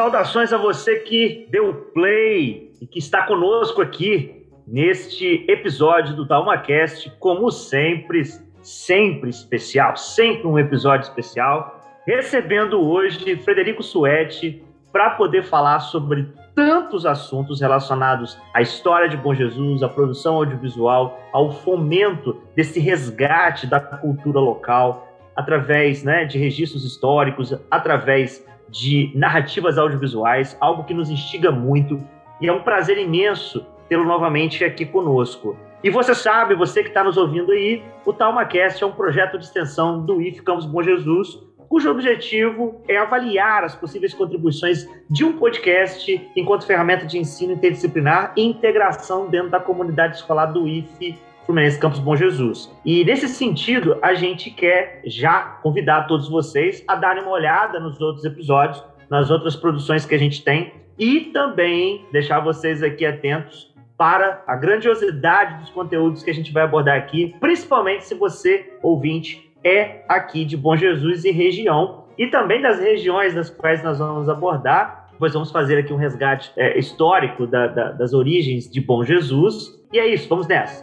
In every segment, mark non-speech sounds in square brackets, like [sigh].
Saudações a você que deu play e que está conosco aqui neste episódio do TalmaCast, como sempre, sempre especial, sempre um episódio especial, recebendo hoje Frederico Suete para poder falar sobre tantos assuntos relacionados à história de Bom Jesus, à produção audiovisual, ao fomento desse resgate da cultura local através né, de registros históricos, através de narrativas audiovisuais, algo que nos instiga muito e é um prazer imenso tê-lo novamente aqui conosco. E você sabe, você que está nos ouvindo aí, o TalmaCast é um projeto de extensão do IF Campos Bom Jesus, cujo objetivo é avaliar as possíveis contribuições de um podcast enquanto ferramenta de ensino interdisciplinar e integração dentro da comunidade escolar do IF Fluminense Campos Bom Jesus. E nesse sentido, a gente quer já convidar todos vocês a darem uma olhada nos outros episódios, nas outras produções que a gente tem e também deixar vocês aqui atentos para a grandiosidade dos conteúdos que a gente vai abordar aqui, principalmente se você, ouvinte, é aqui de Bom Jesus e região, e também das regiões das quais nós vamos abordar. Pois vamos fazer aqui um resgate é, histórico da- da- das origens de Bom Jesus. E é isso, vamos nessa.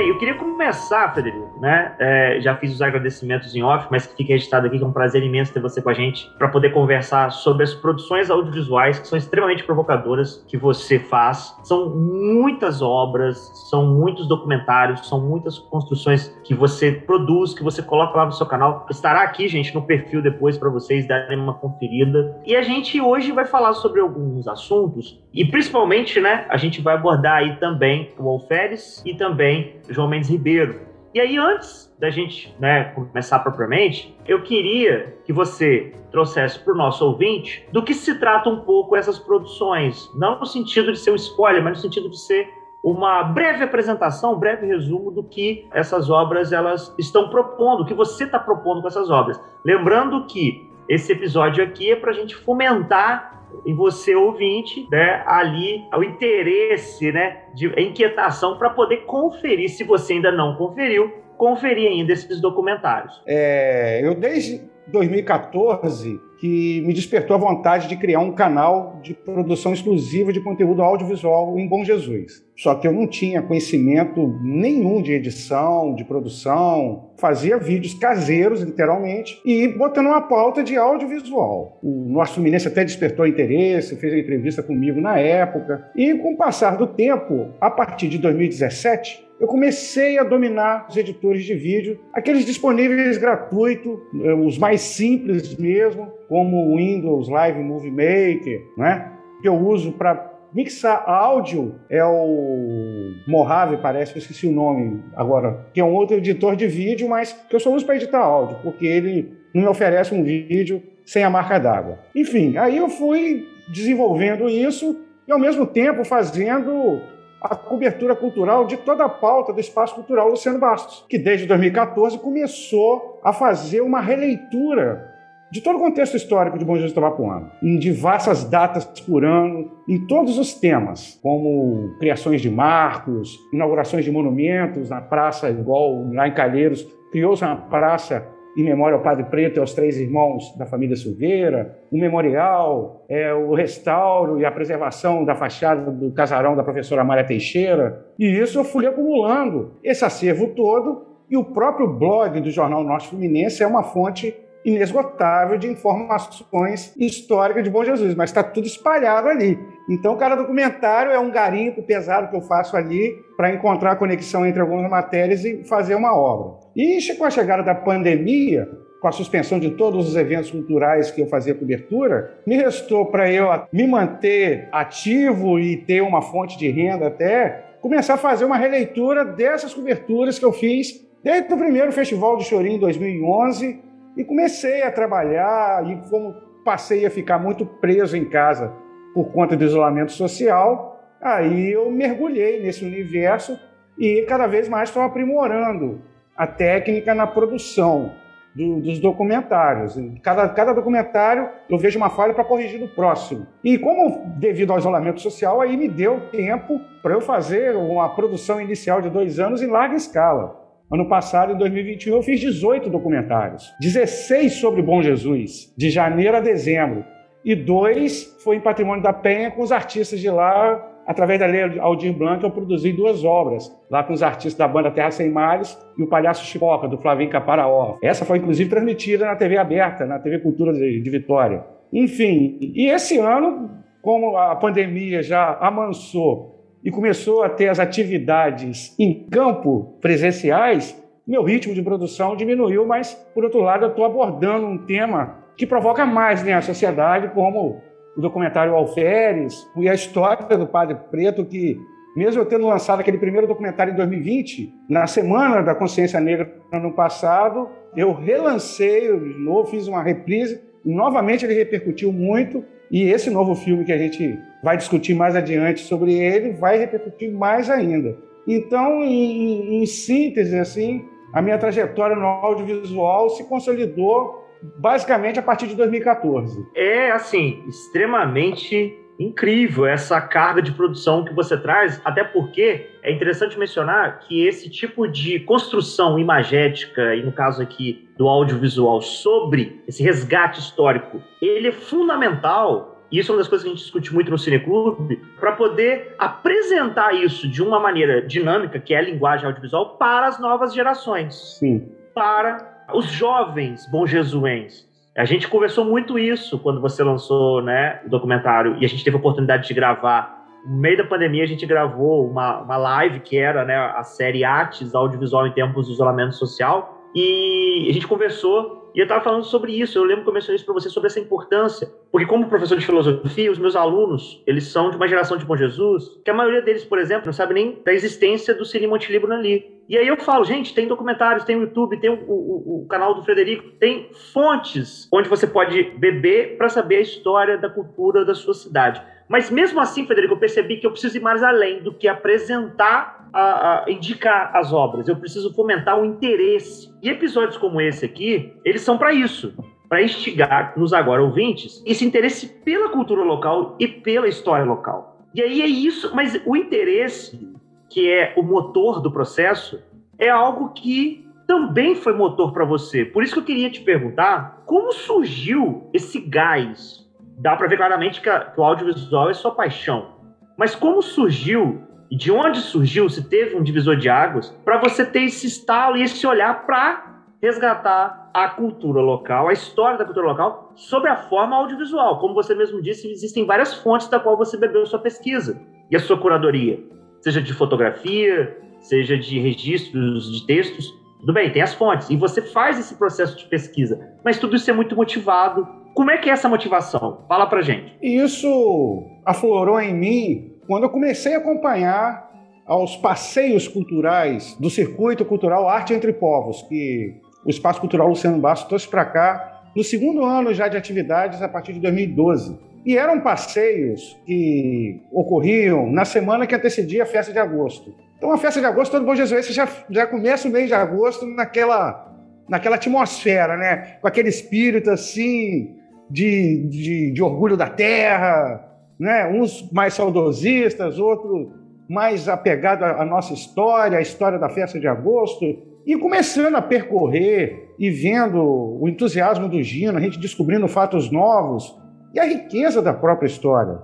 Bem, eu queria começar, Federico, né? É, já fiz os agradecimentos em off, mas que fique registrado aqui que é um prazer imenso ter você com a gente para poder conversar sobre as produções audiovisuais que são extremamente provocadoras que você faz. São muitas obras, são muitos documentários, são muitas construções que você produz, que você coloca lá no seu canal. Estará aqui, gente, no perfil depois para vocês darem uma conferida. E a gente hoje vai falar sobre alguns assuntos e principalmente, né, a gente vai abordar aí também o Alferes e também João Mendes Ribeiro. E aí, antes da gente né, começar propriamente, eu queria que você trouxesse para o nosso ouvinte do que se trata um pouco essas produções. Não no sentido de ser um spoiler, mas no sentido de ser uma breve apresentação, um breve resumo do que essas obras elas estão propondo, o que você está propondo com essas obras. Lembrando que esse episódio aqui é para a gente fomentar em você, ouvinte, né, ali o interesse, né, de a inquietação para poder conferir, se você ainda não conferiu, conferir ainda esses documentários. É, eu desde 2014 que me despertou a vontade de criar um canal de produção exclusiva de conteúdo audiovisual em Bom Jesus. Só que eu não tinha conhecimento nenhum de edição, de produção, fazia vídeos caseiros, literalmente, e botando uma pauta de audiovisual. O nosso Fluminense até despertou interesse, fez uma entrevista comigo na época, e com o passar do tempo, a partir de 2017, eu comecei a dominar os editores de vídeo, aqueles disponíveis gratuitos, eh, os mais simples mesmo, como o Windows Live Movie Maker, né? que eu uso para mixar áudio, é o Mojave, parece, eu esqueci o nome agora, que é um outro editor de vídeo, mas que eu só uso para editar áudio, porque ele não me oferece um vídeo sem a marca d'água. Enfim, aí eu fui desenvolvendo isso e, ao mesmo tempo, fazendo a cobertura cultural de toda a pauta do Espaço Cultural Luciano Bastos, que desde 2014 começou a fazer uma releitura de todo o contexto histórico de Bom Jesus Tabapuano, em diversas datas por ano, em todos os temas, como criações de marcos, inaugurações de monumentos na praça, igual lá em Calheiros, criou-se uma praça em memória ao Padre Preto e aos três irmãos da família Silveira, o memorial, é, o restauro e a preservação da fachada do casarão da professora Maria Teixeira. E isso eu fui acumulando esse acervo todo, e o próprio blog do Jornal Norte Fluminense é uma fonte inesgotável de informações históricas de Bom Jesus, mas está tudo espalhado ali. Então, cada documentário é um garimpo pesado que eu faço ali para encontrar a conexão entre algumas matérias e fazer uma obra. E com a chegada da pandemia, com a suspensão de todos os eventos culturais que eu fazia cobertura, me restou para eu me manter ativo e ter uma fonte de renda até começar a fazer uma releitura dessas coberturas que eu fiz desde o primeiro Festival de Chorim em 2011 e comecei a trabalhar e como passei a ficar muito preso em casa por conta do isolamento social, aí eu mergulhei nesse universo e cada vez mais estou aprimorando a técnica na produção do, dos documentários. Cada, cada documentário eu vejo uma falha para corrigir no próximo. E como, devido ao isolamento social, aí me deu tempo para eu fazer uma produção inicial de dois anos em larga escala. Ano passado, em 2021, eu fiz 18 documentários. 16 sobre Bom Jesus, de janeiro a dezembro. E dois foi em Patrimônio da Penha com os artistas de lá através da lei Aldir Blanc, eu produzi duas obras, lá com os artistas da banda Terra Sem Mares e o Palhaço Chipoca, do Flavinho Caparaó. Essa foi, inclusive, transmitida na TV aberta, na TV Cultura de, Vitória. Enfim, e esse ano, como a pandemia já amansou e começou a ter as atividades em campo presenciais, meu ritmo de produção diminuiu, mas, por outro lado, eu estou abordando um tema que provoca mais né, a sociedade, como o documentário Alferes e a história do Padre Preto, que, mesmo eu tendo lançado aquele primeiro documentário em 2020, na Semana da Consciência Negra no ano passado, eu relancei de novo, fiz uma reprise, novamente ele repercutiu muito, e esse novo filme que a gente vai discutir mais adiante sobre ele vai repercutir mais ainda. Então, em, em síntese, assim, a minha trajetória no audiovisual se consolidou basicamente a partir de 2014. É, assim, extremamente incrível essa carga de produção que você traz, até porque é interessante mencionar que esse tipo de construção imagética, e no caso aqui do audiovisual, sobre esse resgate histórico, ele é fundamental e isso é uma das coisas que a gente discute muito no Cineclube, para poder apresentar isso de uma maneira dinâmica, que é a linguagem audiovisual, para as novas gerações. Sim. Para os jovens bonjesuenses. A gente conversou muito isso quando você lançou né, o documentário e a gente teve a oportunidade de gravar. No meio da pandemia, a gente gravou uma, uma live que era né, a série Artes Audiovisual em Tempos de Isolamento Social. E a gente conversou e eu estava falando sobre isso, eu lembro que eu mencionei isso para você, sobre essa importância. Porque como professor de filosofia, os meus alunos, eles são de uma geração de Bom Jesus, que a maioria deles, por exemplo, não sabe nem da existência do Cine Montelibro ali. E aí eu falo, gente, tem documentários, tem o YouTube, tem o, o, o canal do Frederico, tem fontes onde você pode beber para saber a história da cultura da sua cidade. Mas mesmo assim, Frederico, eu percebi que eu preciso ir mais além do que apresentar a, a, indicar as obras, eu preciso fomentar o interesse. E episódios como esse aqui, eles são para isso, para instigar nos agora ouvintes esse interesse pela cultura local e pela história local. E aí é isso, mas o interesse, que é o motor do processo, é algo que também foi motor para você. Por isso que eu queria te perguntar como surgiu esse gás. Dá para ver claramente que, a, que o audiovisual é sua paixão. Mas como surgiu e de onde surgiu, se teve um divisor de águas, para você ter esse estalo e esse olhar para resgatar a cultura local, a história da cultura local, sob a forma audiovisual. Como você mesmo disse, existem várias fontes da qual você bebeu sua pesquisa e a sua curadoria, seja de fotografia, seja de registros de textos. Tudo bem, tem as fontes, e você faz esse processo de pesquisa, mas tudo isso é muito motivado. Como é que é essa motivação? Fala pra gente. Isso aflorou em mim quando eu comecei a acompanhar aos passeios culturais do Circuito Cultural Arte Entre Povos, que o Espaço Cultural Luciano Bastos trouxe para cá no segundo ano já de atividades a partir de 2012. E eram passeios que ocorriam na semana que antecedia a festa de agosto. Então, a festa de agosto, todo bom jesuíta já, já começa o mês de agosto naquela, naquela atmosfera, né? com aquele espírito assim de, de, de orgulho da terra, né? uns mais saudosistas, outros mais apegados à nossa história, à história da festa de agosto, e começando a percorrer e vendo o entusiasmo do Gino, a gente descobrindo fatos novos e a riqueza da própria história.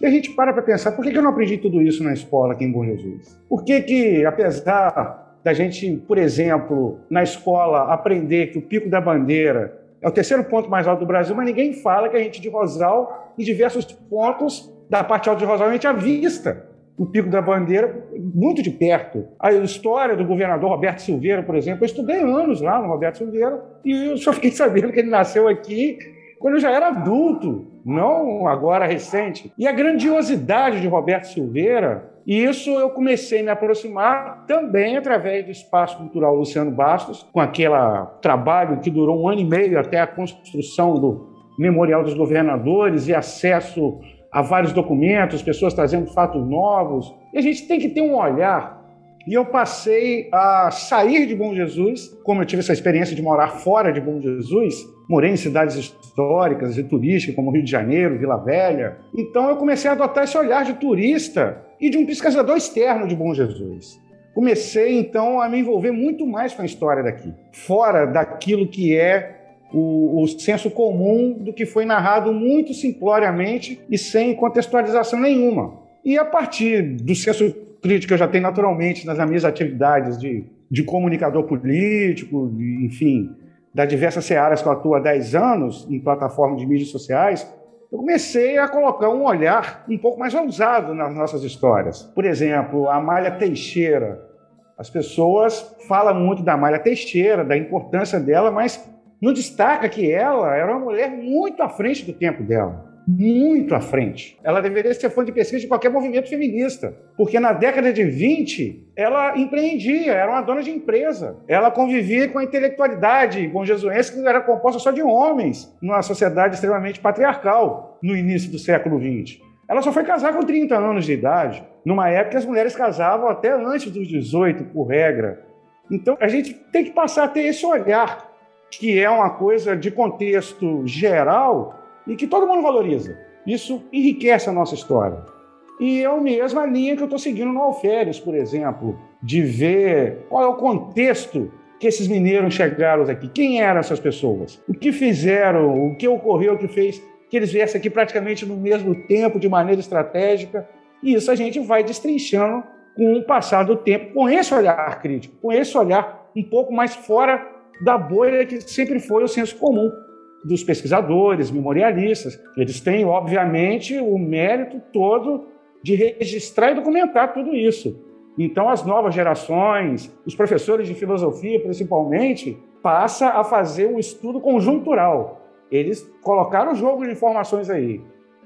E a gente para para pensar, por que eu não aprendi tudo isso na escola aqui em Bom Jesus? Por que que, apesar da gente, por exemplo, na escola aprender que o Pico da Bandeira é o terceiro ponto mais alto do Brasil, mas ninguém fala que a gente de Rosal, em diversos pontos da parte alta de Rosal, a gente avista o Pico da Bandeira muito de perto. A história do governador Roberto Silveira, por exemplo, eu estudei anos lá no Roberto Silveira e eu só fiquei [laughs] sabendo que ele nasceu aqui quando eu já era adulto, não agora recente. E a grandiosidade de Roberto Silveira e isso eu comecei a me aproximar também através do Espaço Cultural Luciano Bastos, com aquele trabalho que durou um ano e meio até a construção do Memorial dos Governadores e acesso a vários documentos, pessoas trazendo fatos novos. E a gente tem que ter um olhar. E eu passei a sair de Bom Jesus, como eu tive essa experiência de morar fora de Bom Jesus, morei em cidades históricas e turísticas, como Rio de Janeiro, Vila Velha. Então eu comecei a adotar esse olhar de turista e de um pesquisador externo de Bom Jesus. Comecei então a me envolver muito mais com a história daqui, fora daquilo que é o, o senso comum do que foi narrado muito simploriamente e sem contextualização nenhuma. E a partir do senso crítico que eu já tenho naturalmente nas minhas atividades de, de comunicador político, de, enfim, das diversas searas que eu atuo há 10 anos em plataformas de mídias sociais, eu comecei a colocar um olhar um pouco mais ousado nas nossas histórias. Por exemplo, a Malha Teixeira. As pessoas falam muito da Malha Teixeira, da importância dela, mas não destaca que ela era uma mulher muito à frente do tempo dela muito à frente. Ela deveria ser fonte de pesquisa de qualquer movimento feminista, porque na década de 20 ela empreendia, era uma dona de empresa. Ela convivia com a intelectualidade bom jesuense que era composta só de homens, numa sociedade extremamente patriarcal no início do século 20. Ela só foi casar com 30 anos de idade, numa época que as mulheres casavam até antes dos 18, por regra. Então a gente tem que passar a ter esse olhar, que é uma coisa de contexto geral e que todo mundo valoriza. Isso enriquece a nossa história. E é a mesma linha que eu estou seguindo no Alferes, por exemplo, de ver qual é o contexto que esses mineiros chegaram aqui. Quem eram essas pessoas? O que fizeram? O que ocorreu que fez que eles viessem aqui praticamente no mesmo tempo, de maneira estratégica? E isso a gente vai destrinchando com o passar do tempo, com esse olhar crítico, com esse olhar um pouco mais fora da bolha que sempre foi o senso comum dos pesquisadores, memorialistas. Eles têm, obviamente, o mérito todo de registrar e documentar tudo isso. Então, as novas gerações, os professores de filosofia, principalmente, passa a fazer um estudo conjuntural. Eles colocaram o jogo de informações aí.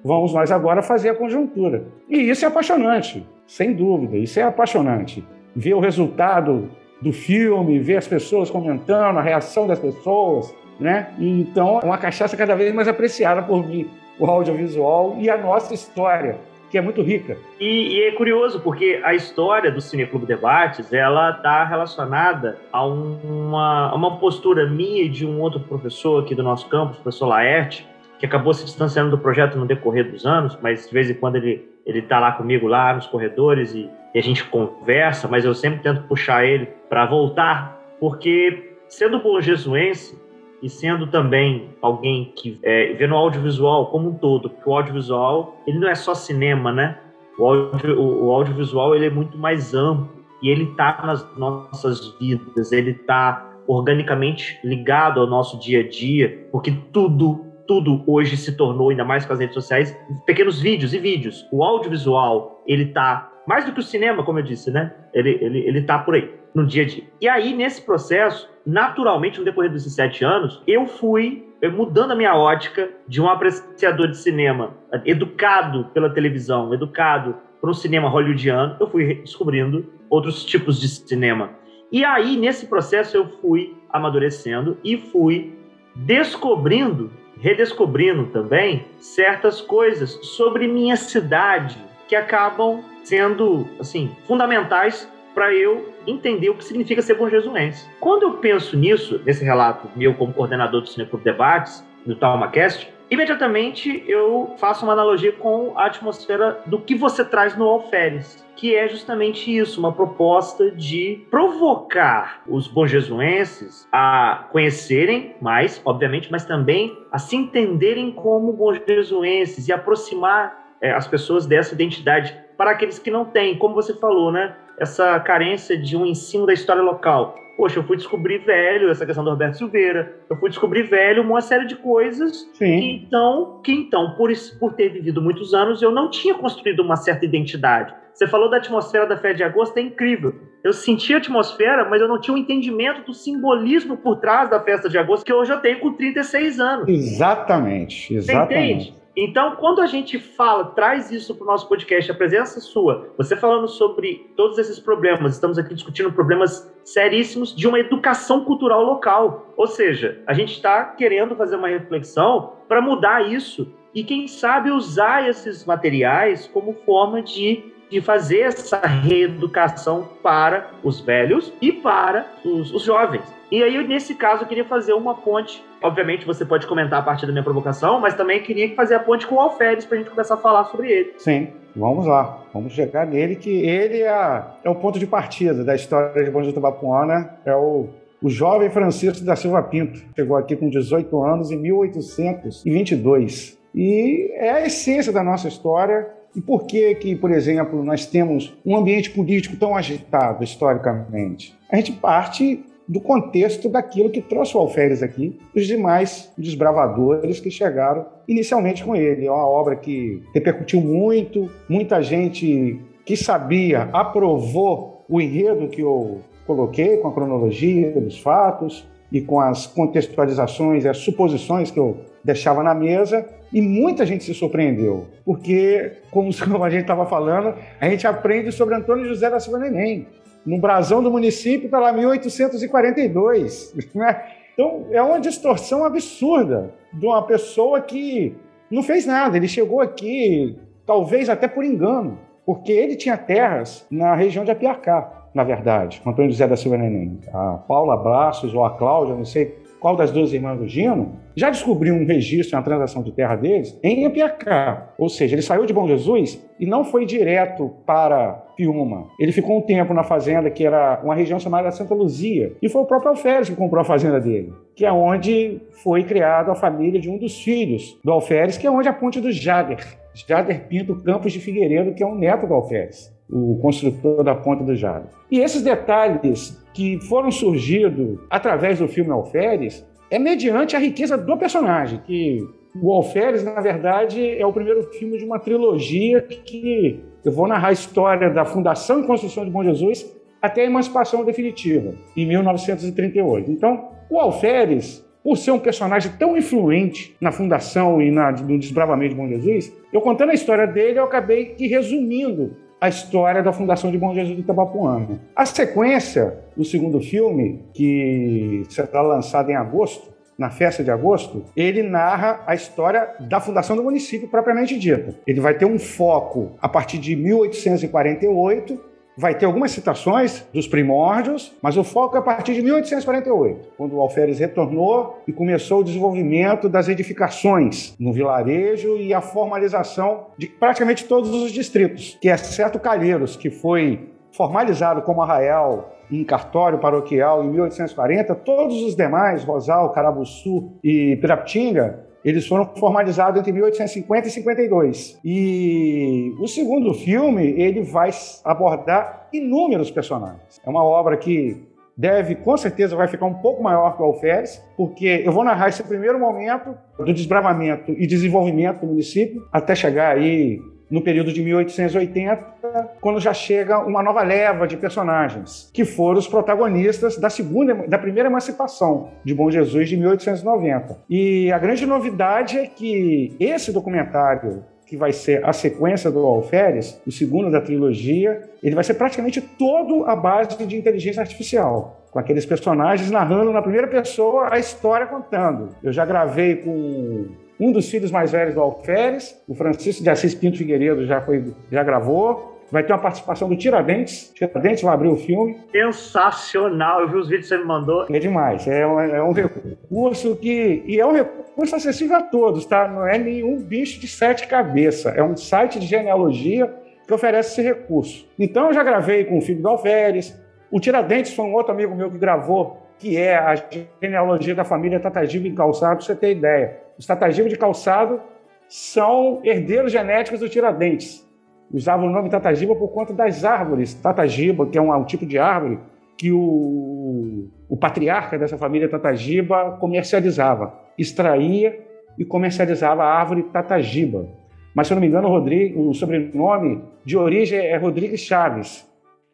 Vamos nós agora fazer a conjuntura. E isso é apaixonante, sem dúvida. Isso é apaixonante. Ver o resultado do filme, ver as pessoas comentando, a reação das pessoas, né? então, é uma cachaça cada vez mais apreciada por mim, o audiovisual e a nossa história, que é muito rica. E, e é curioso, porque a história do Cineclube Debates, ela está relacionada a uma, a uma postura minha e de um outro professor aqui do nosso campus, o professor Laerte, que acabou se distanciando do projeto no decorrer dos anos, mas de vez em quando ele ele está lá comigo lá nos corredores e, e a gente conversa, mas eu sempre tento puxar ele para voltar, porque sendo bom jesuense, e sendo também alguém que é, vê no audiovisual como um todo, porque o audiovisual ele não é só cinema, né? O, audio, o, o audiovisual ele é muito mais amplo e ele está nas nossas vidas, ele está organicamente ligado ao nosso dia a dia, porque tudo tudo hoje se tornou, ainda mais com as redes sociais, pequenos vídeos e vídeos. O audiovisual, ele tá mais do que o cinema, como eu disse, né? Ele, ele, ele tá por aí, no dia a dia. E aí, nesse processo, naturalmente, no decorrer desses sete anos, eu fui mudando a minha ótica de um apreciador de cinema educado pela televisão, educado para o cinema hollywoodiano, eu fui descobrindo outros tipos de cinema. E aí, nesse processo, eu fui amadurecendo e fui descobrindo, redescobrindo também, certas coisas sobre minha cidade que acabam sendo, assim, fundamentais para eu entender o que significa ser bonjesuense. Quando eu penso nisso, nesse relato meu como coordenador do Cineclube Debates, do TalmaCast, imediatamente eu faço uma analogia com a atmosfera do que você traz no Alferes, que é justamente isso, uma proposta de provocar os bonjesuenses a conhecerem mais, obviamente, mas também a se entenderem como bonjesuenses e aproximar é, as pessoas dessa identidade para aqueles que não têm, como você falou, né? essa carência de um ensino da história local. Poxa, eu fui descobrir velho essa questão do Roberto Silveira, eu fui descobrir velho uma série de coisas Sim. que então, que então por, por ter vivido muitos anos, eu não tinha construído uma certa identidade. Você falou da atmosfera da festa de agosto, é incrível. Eu senti a atmosfera, mas eu não tinha o entendimento do simbolismo por trás da festa de agosto que hoje eu tenho com 36 anos. Exatamente, Você exatamente. entende? Então, quando a gente fala, traz isso para o nosso podcast, a presença sua, você falando sobre todos esses problemas, estamos aqui discutindo problemas seríssimos de uma educação cultural local. Ou seja, a gente está querendo fazer uma reflexão para mudar isso e, quem sabe, usar esses materiais como forma de, de fazer essa reeducação para os velhos e para os, os jovens. E aí, nesse caso, eu queria fazer uma ponte. Obviamente, você pode comentar a partir da minha provocação, mas também queria fazer a ponte com o Alferes para a gente começar a falar sobre ele. Sim, vamos lá. Vamos chegar nele, que ele é, é o ponto de partida da história de Bom Tabapuana. É o, o jovem Francisco da Silva Pinto. Chegou aqui com 18 anos em 1822. E é a essência da nossa história. E por que que, por exemplo, nós temos um ambiente político tão agitado historicamente? A gente parte do contexto daquilo que trouxe o Alferes aqui, os demais desbravadores que chegaram inicialmente com ele. É uma obra que repercutiu muito, muita gente que sabia aprovou o enredo que eu coloquei, com a cronologia dos fatos e com as contextualizações e as suposições que eu deixava na mesa, e muita gente se surpreendeu, porque, como [laughs] a gente estava falando, a gente aprende sobre Antônio José da Silva Neném, no brasão do município está lá 1842. [laughs] Né? Então, é uma distorção absurda de uma pessoa que não fez nada. Ele chegou aqui, talvez até por engano, porque ele tinha terras na região de Apiacá, na verdade, Antônio José da Silva Neném. A Paula Braços ou a Cláudia, não sei qual das duas irmãs do Gino, já descobriu um registro, uma transação de terra deles em Apiacá. Ou seja, ele saiu de Bom Jesus e não foi direto para Piúma. Ele ficou um tempo na fazenda, que era uma região chamada Santa Luzia. E foi o próprio Alferes que comprou a fazenda dele, que é onde foi criada a família de um dos filhos do Alferes, que é onde a ponte do Jader. Jader Pinto Campos de Figueiredo, que é um neto do Alferes, o construtor da ponte do Jader. E esses detalhes que foram surgindo através do filme Alferes é mediante a riqueza do personagem, que o Alferes, na verdade, é o primeiro filme de uma trilogia que eu vou narrar a história da fundação e construção de Bom Jesus até a emancipação definitiva, em 1938. Então, o Alferes, por ser um personagem tão influente na fundação e na, no desbravamento de Bom Jesus, eu contando a história dele, eu acabei que resumindo a história da fundação de Bom Jesus do Itabapuana. A sequência, o segundo filme, que será lançado em agosto, na festa de agosto, ele narra a história da fundação do município propriamente dita. Ele vai ter um foco a partir de 1848, vai ter algumas citações dos primórdios, mas o foco é a partir de 1848, quando o Alferes retornou e começou o desenvolvimento das edificações no vilarejo e a formalização de praticamente todos os distritos, que exceto Calheiros, que foi formalizado como arraial em cartório paroquial em 1840, todos os demais, Rosal, Carabuçu e Pirapitinga, eles foram formalizados entre 1850 e 52. E o segundo filme, ele vai abordar inúmeros personagens. É uma obra que deve, com certeza, vai ficar um pouco maior que o Alferes, porque eu vou narrar esse primeiro momento do desbravamento e desenvolvimento do município, até chegar aí no período de 1880, quando já chega uma nova leva de personagens, que foram os protagonistas da segunda, da primeira emancipação de Bom Jesus de 1890. E a grande novidade é que esse documentário que vai ser a sequência do Alferes, o segundo da trilogia, ele vai ser praticamente todo a base de inteligência artificial, com aqueles personagens narrando na primeira pessoa a história contando. Eu já gravei com um dos filhos mais velhos do Alferes, o Francisco de Assis Pinto Figueiredo já, foi, já gravou. Vai ter uma participação do Tiradentes. Tiradentes vai abrir o filme. Sensacional! Eu vi os vídeos que você me mandou. É demais. É um, é um recurso que. E é um recurso acessível a todos, tá? Não é nenhum bicho de sete cabeças. É um site de genealogia que oferece esse recurso. Então, eu já gravei com o filho do Alferes. O Tiradentes foi um outro amigo meu que gravou, que é a genealogia da família Tatagiba em Calçado, pra você ter ideia. Os Tatagiba de Calçado são herdeiros genéticos do Tiradentes. usavam o nome Tatagiba por conta das árvores. Tatagiba, que é um, um tipo de árvore que o, o patriarca dessa família Tatagiba comercializava, extraía e comercializava a árvore Tatagiba. Mas, se eu não me engano, o, Rodrigo, o sobrenome de origem é Rodrigues Chaves.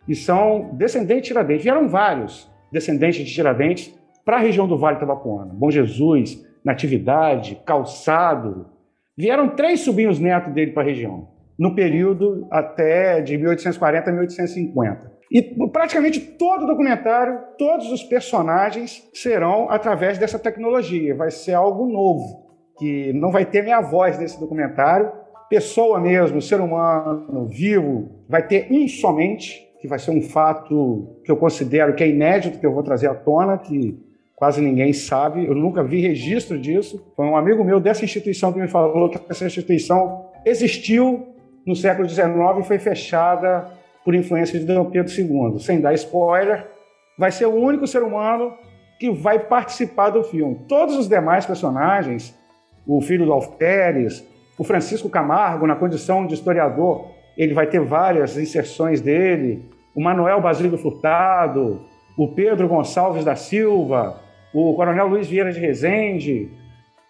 E são descendentes de Tiradentes. Vieram vários descendentes de Tiradentes para a região do Vale Tabapuana. Bom Jesus, Natividade, Calçado. Vieram três sobrinhos netos dele para a região, no período até de 1840 a 1850. E praticamente todo o documentário, todos os personagens serão através dessa tecnologia. Vai ser algo novo, que não vai ter minha voz nesse documentário. Pessoa mesmo, ser humano, vivo, vai ter um somente, que vai ser um fato que eu considero que é inédito, que eu vou trazer à tona, que quase ninguém sabe, eu nunca vi registro disso. Foi um amigo meu dessa instituição que me falou que essa instituição existiu no século XIX e foi fechada por influência de Dom Pedro II. Sem dar spoiler, vai ser o único ser humano que vai participar do filme. Todos os demais personagens, o filho do Alf Pérez, o Francisco Camargo, na condição de historiador, ele vai ter várias inserções dele, o Manuel Basílio Furtado, o Pedro Gonçalves da Silva, o Coronel Luiz Vieira de Rezende,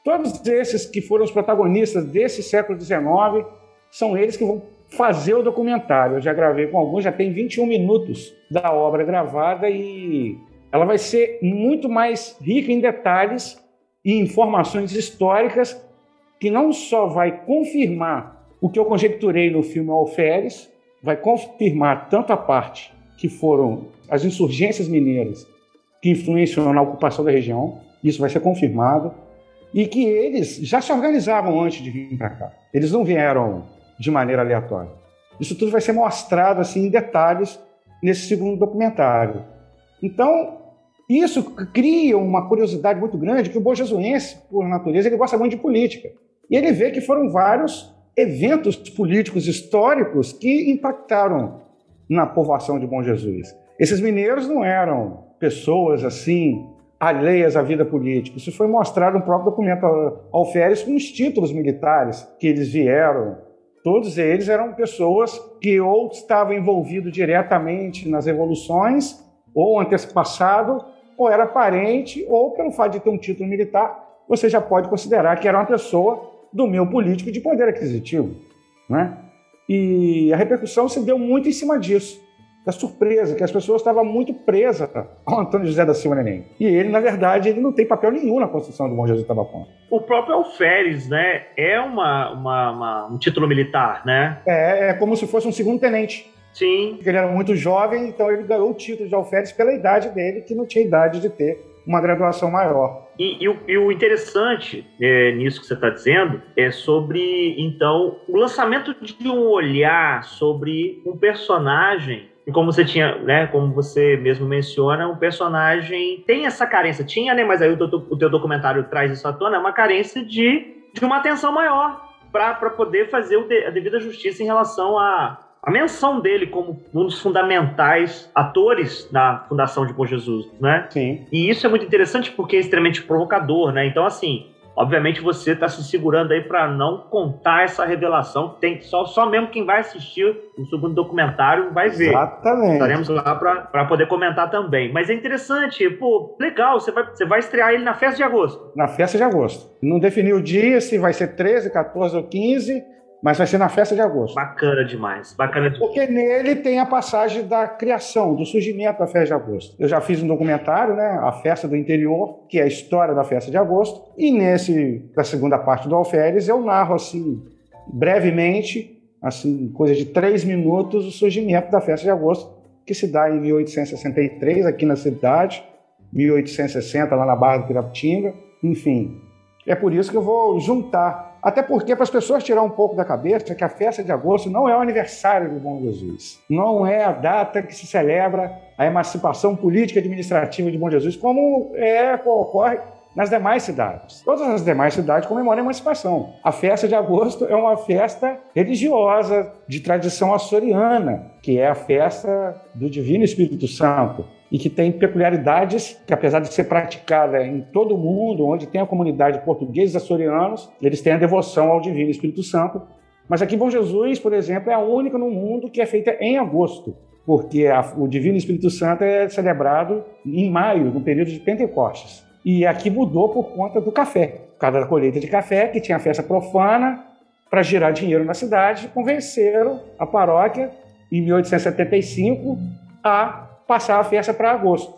todos esses que foram os protagonistas desse século XIX, são eles que vão fazer o documentário. Eu já gravei com alguns, já tem 21 minutos da obra gravada e ela vai ser muito mais rica em detalhes e informações históricas que não só vai confirmar o que eu conjecturei no filme Alferes, vai confirmar tanto a parte que foram as insurgências mineiras que influenciam na ocupação da região, isso vai ser confirmado, e que eles já se organizavam antes de vir para cá. Eles não vieram de maneira aleatória. Isso tudo vai ser mostrado assim em detalhes nesse segundo documentário. Então, isso cria uma curiosidade muito grande que o bojesuense, por natureza, ele gosta muito de política. E ele vê que foram vários eventos políticos históricos que impactaram na povoação de Bom Jesus. Esses mineiros não eram pessoas assim alheias à vida política. Isso foi mostrado no próprio documento Alferes com os títulos militares que eles vieram Todos eles eram pessoas que ou estavam envolvidos diretamente nas revoluções, ou antepassado, ou era parente, ou pelo fato de ter um título militar, você já pode considerar que era uma pessoa do meio político de poder aquisitivo. Né? E a repercussão se deu muito em cima disso da surpresa, que as pessoas estavam muito presas ao Antônio José da Silva Neném. E ele, na verdade, ele não tem papel nenhum na construção do Bom Jesus Tabacon. O próprio Alferes, né, é uma, uma, uma, um título militar, né? É, é como se fosse um segundo tenente. Sim. Ele era muito jovem, então ele ganhou o título de Alferes pela idade dele, que não tinha idade de ter uma graduação maior. E, e, o, e o, interessante é, nisso que você está dizendo é sobre, então, o lançamento de um olhar sobre um personagem e como você tinha, né, como você mesmo menciona, o personagem tem essa carência. Tinha, né, mas aí o teu, o teu documentário traz isso à tona, é uma carência de, de uma atenção maior para poder fazer a devida justiça em relação a, a menção dele como um dos fundamentais atores da Fundação de Bom Jesus, né? Sim. E isso é muito interessante porque é extremamente provocador, né? Então, assim, Obviamente você está se segurando aí para não contar essa revelação. Tem só, só mesmo quem vai assistir o segundo documentário vai ver. Exatamente. Estaremos lá para poder comentar também. Mas é interessante, pô, legal, você vai, você vai estrear ele na festa de agosto. Na festa de agosto. Não definiu o dia, se vai ser 13, 14 ou 15 mas vai ser na festa de agosto. Bacana demais, bacana demais. Porque nele tem a passagem da criação, do surgimento da festa de agosto. Eu já fiz um documentário, né, A Festa do Interior, que é a história da festa de agosto, e nesse, da segunda parte do Alferes, eu narro, assim, brevemente, assim, coisa de três minutos, o surgimento da festa de agosto, que se dá em 1863, aqui na cidade, 1860, lá na Barra do Pirapitinga, enfim. É por isso que eu vou juntar até porque, para as pessoas tirar um pouco da cabeça, que a festa de agosto não é o aniversário do Bom Jesus. Não é a data que se celebra a emancipação política e administrativa de Bom Jesus, como é, ocorre nas demais cidades. Todas as demais cidades comemoram a emancipação. A festa de agosto é uma festa religiosa de tradição açoriana, que é a festa do Divino Espírito Santo e que tem peculiaridades que, apesar de ser praticada em todo o mundo, onde tem a comunidade portugueses açorianos, eles têm a devoção ao Divino Espírito Santo, Mas aqui Bom Jesus, por exemplo, é a única no mundo que é feita em agosto, porque a, o Divino Espírito Santo é celebrado em maio, no período de Pentecostes. E aqui mudou por conta do café. Por causa da colheita de café, que tinha festa profana, para girar dinheiro na cidade, convenceram a paróquia, em 1875, a passar a festa para agosto.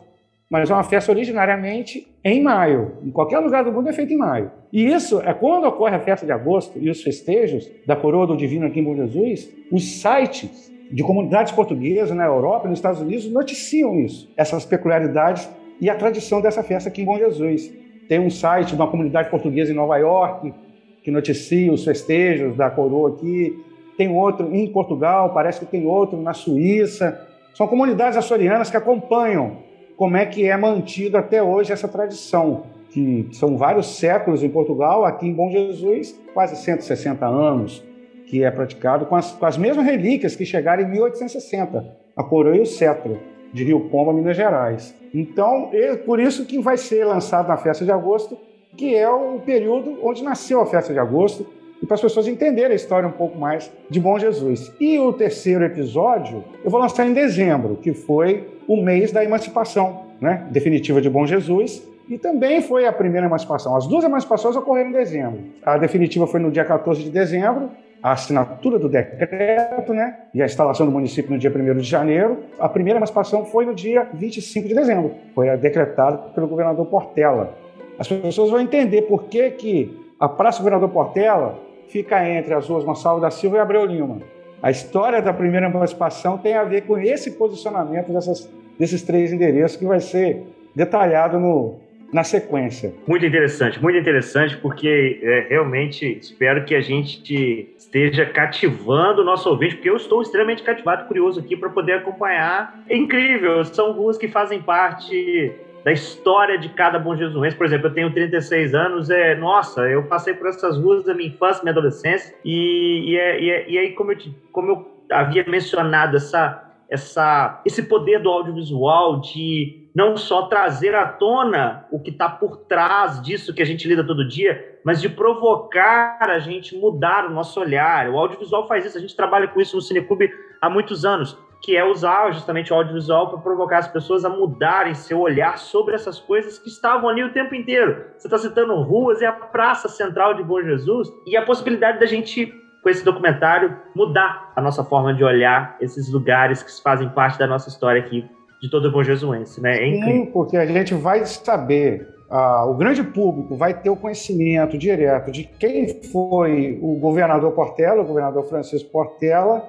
Mas é uma festa originariamente em maio. Em qualquer lugar do mundo é feita em maio. E isso é quando ocorre a festa de agosto e os festejos da coroa do divino aqui em Bom Jesus, os sites de comunidades portuguesas na Europa e nos Estados Unidos noticiam isso, essas peculiaridades e a tradição dessa festa aqui em Bom Jesus. Tem um site de uma comunidade portuguesa em Nova York que noticia os festejos da coroa aqui. Tem outro em Portugal, parece que tem outro na Suíça. São comunidades açorianas que acompanham como é que é mantido até hoje essa tradição, que são vários séculos em Portugal, aqui em Bom Jesus, quase 160 anos que é praticado, com as, com as mesmas relíquias que chegaram em 1860, a coroa e o cetro de Rio Pomba, Minas Gerais. Então, é por isso que vai ser lançado na festa de agosto, que é o período onde nasceu a festa de agosto, e para as pessoas entenderem a história um pouco mais de Bom Jesus. E o terceiro episódio eu vou lançar em dezembro, que foi o mês da emancipação né, definitiva de Bom Jesus, e também foi a primeira emancipação. As duas emancipações ocorreram em dezembro. A definitiva foi no dia 14 de dezembro, a assinatura do decreto né, e a instalação do município no dia 1 de janeiro. A primeira emancipação foi no dia 25 de dezembro, foi decretada pelo governador Portela. As pessoas vão entender por que, que a Praça Governador Portela fica entre as ruas Gonçalves da Silva e Abreu Lima. A história da primeira emancipação tem a ver com esse posicionamento dessas, desses três endereços que vai ser detalhado no, na sequência. Muito interessante, muito interessante, porque é, realmente espero que a gente esteja cativando o nosso ouvinte, porque eu estou extremamente cativado curioso aqui para poder acompanhar. É incrível, são ruas que fazem parte da história de cada bom jesuense. Por exemplo, eu tenho 36 anos, é, nossa, eu passei por essas ruas da minha infância, minha adolescência, e, e, é, e, é, e aí, como eu, como eu havia mencionado, essa, essa, esse poder do audiovisual de não só trazer à tona o que está por trás disso que a gente lida todo dia, mas de provocar a gente mudar o nosso olhar. O audiovisual faz isso, a gente trabalha com isso no Cineclube há muitos anos que é usar justamente o audiovisual para provocar as pessoas a mudarem seu olhar sobre essas coisas que estavam ali o tempo inteiro. Você está citando ruas, é a Praça Central de Bom Jesus, e a possibilidade da gente, com esse documentário, mudar a nossa forma de olhar esses lugares que fazem parte da nossa história aqui, de todo Bom Jesuense, né? É. Sim, porque a gente vai saber ah, o grande público vai ter o conhecimento direto de quem foi o governador Portela, o governador Francisco Portela,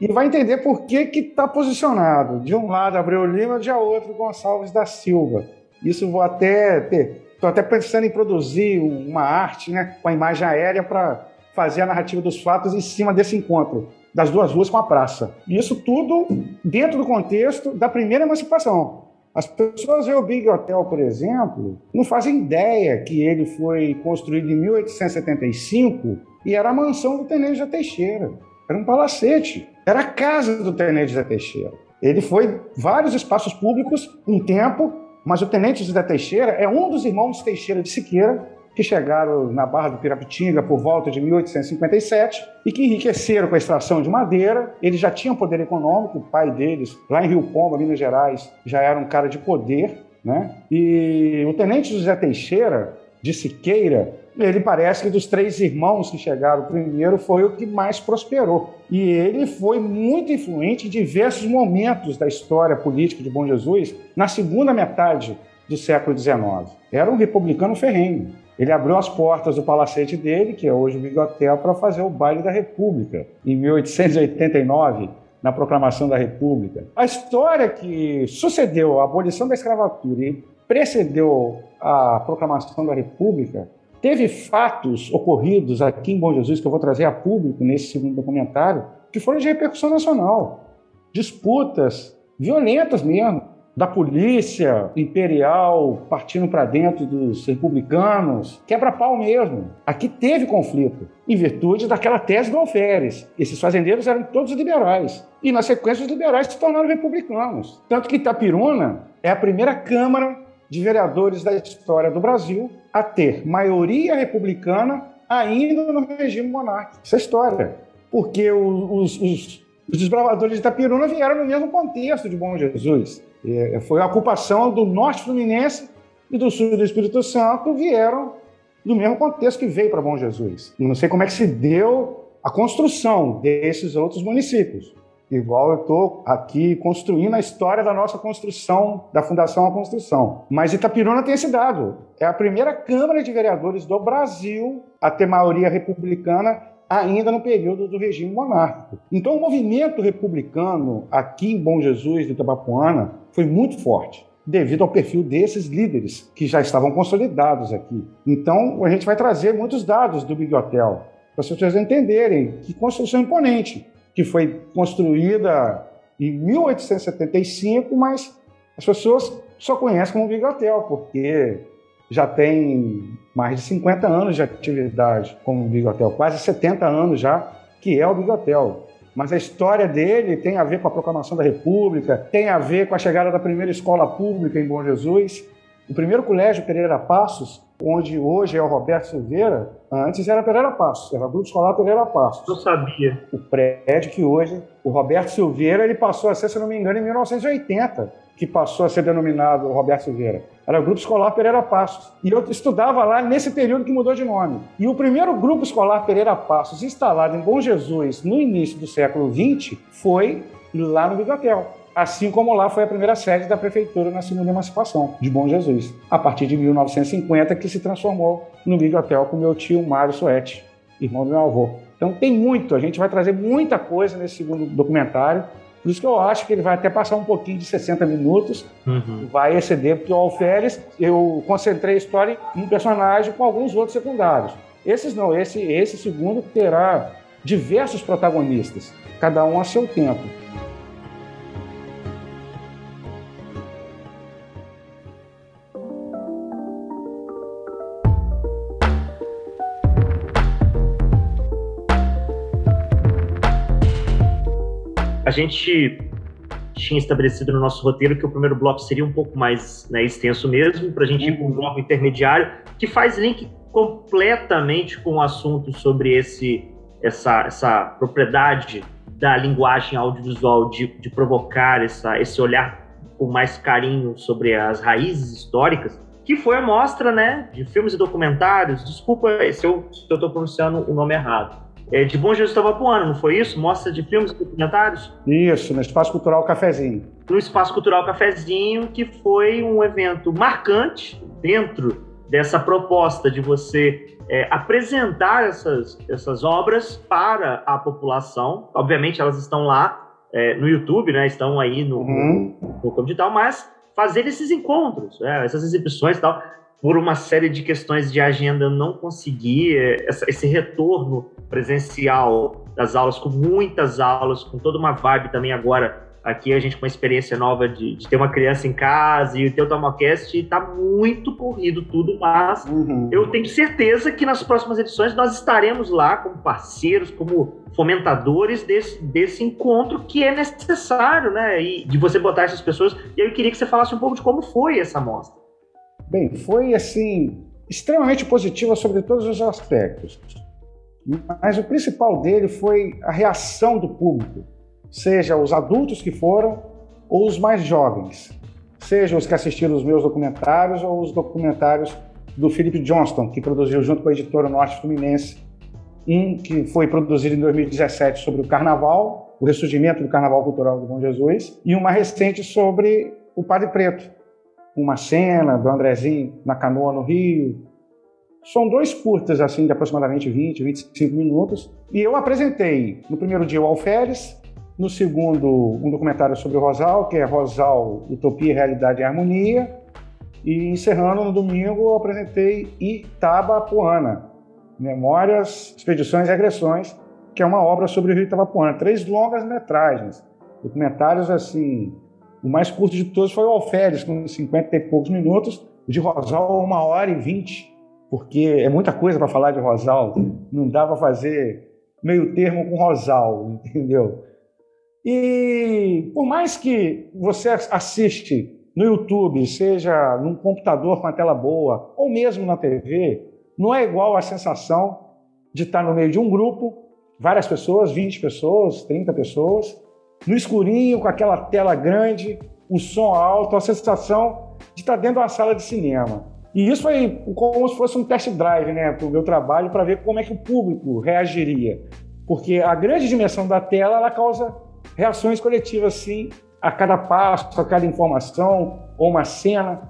e vai entender por que está posicionado. De um lado Abreu Lima, de outro Gonçalves da Silva. Isso vou até ter. Estou até pensando em produzir uma arte né, com a imagem aérea para fazer a narrativa dos fatos em cima desse encontro das duas ruas com a praça. E isso tudo dentro do contexto da primeira emancipação. As pessoas veem o Big Hotel, por exemplo, não fazem ideia que ele foi construído em 1875 e era a mansão do Tenente da Teixeira. Era um palacete. Era a casa do Tenente José Teixeira. Ele foi vários espaços públicos um tempo, mas o Tenente José Teixeira é um dos irmãos Teixeira de Siqueira, que chegaram na Barra do Pirapitinga por volta de 1857 e que enriqueceram com a extração de madeira. Eles já tinham poder econômico, o pai deles, lá em Rio Pomba, Minas Gerais, já era um cara de poder. Né? E o Tenente José Teixeira de Siqueira ele parece que dos três irmãos que chegaram primeiro foi o que mais prosperou. E ele foi muito influente em diversos momentos da história política de Bom Jesus na segunda metade do século XIX. Era um republicano ferrenho. Ele abriu as portas do palacete dele, que é hoje o Bigotel, para fazer o baile da República, em 1889, na proclamação da República. A história que sucedeu a abolição da escravatura e precedeu a proclamação da República Teve fatos ocorridos aqui em Bom Jesus, que eu vou trazer a público nesse segundo documentário, que foram de repercussão nacional. Disputas violentas mesmo, da polícia imperial partindo para dentro dos republicanos, quebra-pau mesmo. Aqui teve conflito, em virtude daquela tese do Alferes. Esses fazendeiros eram todos liberais. E, na sequência, os liberais se tornaram republicanos. Tanto que Itapiruna é a primeira Câmara de vereadores da história do Brasil a ter maioria republicana ainda no regime monárquico. Essa é história. porque os, os, os desbravadores de Itapiruna vieram no mesmo contexto de Bom Jesus. É, foi a ocupação do norte fluminense e do sul do Espírito Santo vieram do mesmo contexto que veio para Bom Jesus. não sei como é que se deu a construção desses outros municípios. Igual eu estou aqui construindo a história da nossa construção, da Fundação à Construção. Mas Itapiruna tem esse dado. É a primeira Câmara de Vereadores do Brasil a ter maioria republicana ainda no período do regime monárquico. Então, o movimento republicano aqui em Bom Jesus de Itabapuana foi muito forte devido ao perfil desses líderes que já estavam consolidados aqui. Então, a gente vai trazer muitos dados do Big Hotel para as pessoas entenderem que construção imponente, que foi construída em 1875, mas as pessoas só conhecem como Big Hotel, porque já tem mais de 50 anos de atividade como Big Hotel, quase 70 anos já, que é o Big Hotel. Mas a história dele tem a ver com a proclamação da República, tem a ver com a chegada da primeira escola pública em Bom Jesus. O primeiro colégio Pereira Passos, onde hoje é o Roberto Silveira, antes era Pereira Passos, era o Grupo Escolar Pereira Passos. Eu sabia. O prédio que hoje, o Roberto Silveira, ele passou a ser, se não me engano, em 1980, que passou a ser denominado Roberto Silveira. Era o Grupo Escolar Pereira Passos. E eu estudava lá nesse período que mudou de nome. E o primeiro Grupo Escolar Pereira Passos, instalado em Bom Jesus no início do século XX, foi lá no Bigotel. Assim como lá foi a primeira sede da prefeitura na segunda emancipação de Bom Jesus, a partir de 1950, que se transformou no Big Hotel com meu tio Mário Soete, irmão do meu avô. Então tem muito, a gente vai trazer muita coisa nesse segundo documentário. Por isso que eu acho que ele vai até passar um pouquinho de 60 minutos, uhum. vai exceder, porque o Alferes, eu concentrei a história em um personagem com alguns outros secundários. Esses não, esse, esse segundo terá diversos protagonistas, cada um a seu tempo. A gente tinha estabelecido no nosso roteiro que o primeiro bloco seria um pouco mais né, extenso mesmo, para a gente ir para um bloco intermediário, que faz link completamente com o assunto sobre esse, essa, essa propriedade da linguagem audiovisual de, de provocar essa, esse olhar com mais carinho sobre as raízes históricas, que foi a mostra né, de filmes e documentários. Desculpa se eu estou pronunciando o nome errado é, de Bom Jesus Tabapuana, não foi isso? Mostra de filmes e documentários? Isso, no Espaço Cultural Cafezinho. No Espaço Cultural Cafezinho, que foi um evento marcante dentro dessa proposta de você é, apresentar essas, essas obras para a população. Obviamente, elas estão lá é, no YouTube, né? estão aí no, uhum. no, no digital, mas fazer esses encontros, né? essas exibições e tal por uma série de questões de agenda, não consegui é, esse retorno presencial das aulas, com muitas aulas, com toda uma vibe também agora. Aqui a gente com uma experiência nova de, de ter uma criança em casa e ter o Tomocast, e tá muito corrido tudo, mas uhum. eu tenho certeza que nas próximas edições nós estaremos lá como parceiros, como fomentadores desse, desse encontro que é necessário, né? E de você botar essas pessoas. E eu queria que você falasse um pouco de como foi essa mostra. Bem, foi assim extremamente positiva sobre todos os aspectos. Mas o principal dele foi a reação do público, seja os adultos que foram ou os mais jovens, seja os que assistiram os meus documentários ou os documentários do Philip Johnston, que produziu junto com a editora Norte Fluminense, um que foi produzido em 2017 sobre o Carnaval, o ressurgimento do Carnaval Cultural do Bom Jesus, e uma recente sobre o Padre Preto, uma cena do Andrezinho na canoa no Rio. São dois curtas, assim, de aproximadamente 20, 25 minutos. E eu apresentei no primeiro dia o Alferes, no segundo, um documentário sobre o Rosal, que é Rosal, Utopia, Realidade e Harmonia. E encerrando no domingo, eu apresentei Itabapuana, Memórias, Expedições e Agressões, que é uma obra sobre o Rio Itabapuana. Três longas metragens, documentários assim o mais curto de todos foi o Alferes, com 50 e poucos minutos. De Rosal, uma hora e vinte, porque é muita coisa para falar de Rosal. Não dá para fazer meio termo com Rosal, entendeu? E por mais que você assiste no YouTube, seja num computador com a tela boa, ou mesmo na TV, não é igual a sensação de estar no meio de um grupo várias pessoas, 20 pessoas, 30 pessoas, no escurinho, com aquela tela grande, o som alto, a sensação de estar dentro de uma sala de cinema. E isso foi como se fosse um test drive né, para o meu trabalho, para ver como é que o público reagiria. Porque a grande dimensão da tela ela causa reações coletivas, sim, a cada passo, a cada informação ou uma cena.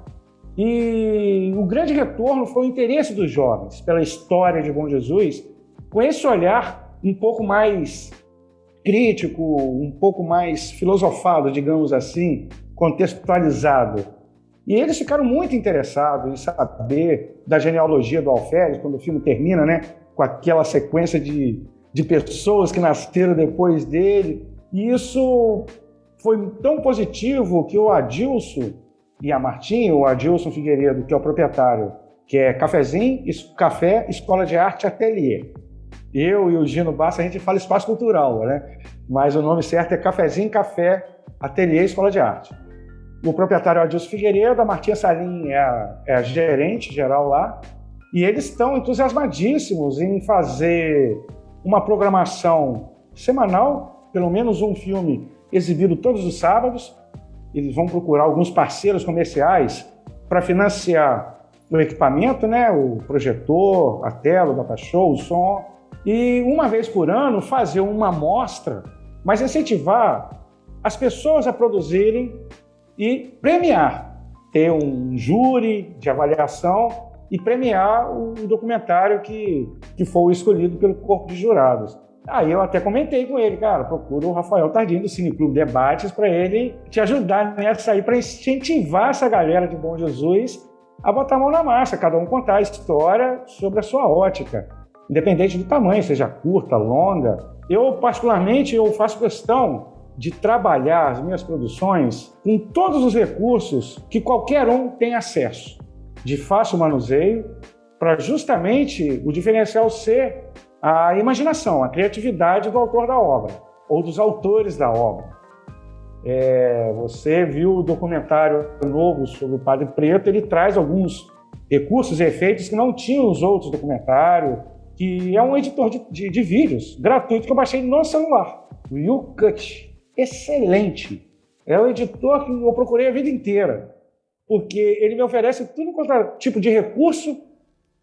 E o grande retorno foi o interesse dos jovens pela história de Bom Jesus, com esse olhar um pouco mais crítico, um pouco mais filosofado, digamos assim, contextualizado. E eles ficaram muito interessados em saber da genealogia do Alferes, quando o filme termina, né, com aquela sequência de, de pessoas que nasceram depois dele. E isso foi tão positivo que o Adilson e a Martim, o Adilson Figueiredo, que é o proprietário, que é Cafezinho, Café, Escola de Arte Atelier. Eu e o Gino Bassa, a gente fala espaço cultural, né? Mas o nome certo é Cafezinho, Café, Atelier, Escola de Arte. O proprietário é o Adilson Figueiredo, a Martinha Salim é a, é a gerente geral lá, e eles estão entusiasmadíssimos em fazer uma programação semanal, pelo menos um filme exibido todos os sábados. Eles vão procurar alguns parceiros comerciais para financiar o equipamento, né? o projetor, a tela, o data show, o som. E uma vez por ano fazer uma mostra, mas incentivar as pessoas a produzirem e premiar. Ter um júri de avaliação e premiar o documentário que, que for escolhido pelo corpo de jurados. Aí eu até comentei com ele, cara, procura o Rafael Tardinho do Cine Clube Debates para ele te ajudar nessa aí, para incentivar essa galera de Bom Jesus a botar a mão na massa, cada um contar a história sobre a sua ótica, independente do tamanho, seja curta, longa. Eu, particularmente, eu faço questão de trabalhar as minhas produções com todos os recursos que qualquer um tem acesso, de fácil manuseio, para justamente o diferencial ser a imaginação, a criatividade do autor da obra ou dos autores da obra. É, você viu o documentário novo sobre o Padre Preto, ele traz alguns recursos e efeitos que não tinham os outros documentários, que é um editor de, de, de vídeos gratuito que eu baixei no celular, o YouCut. Excelente! É o editor que eu procurei a vida inteira, porque ele me oferece tudo quanto é tipo de recurso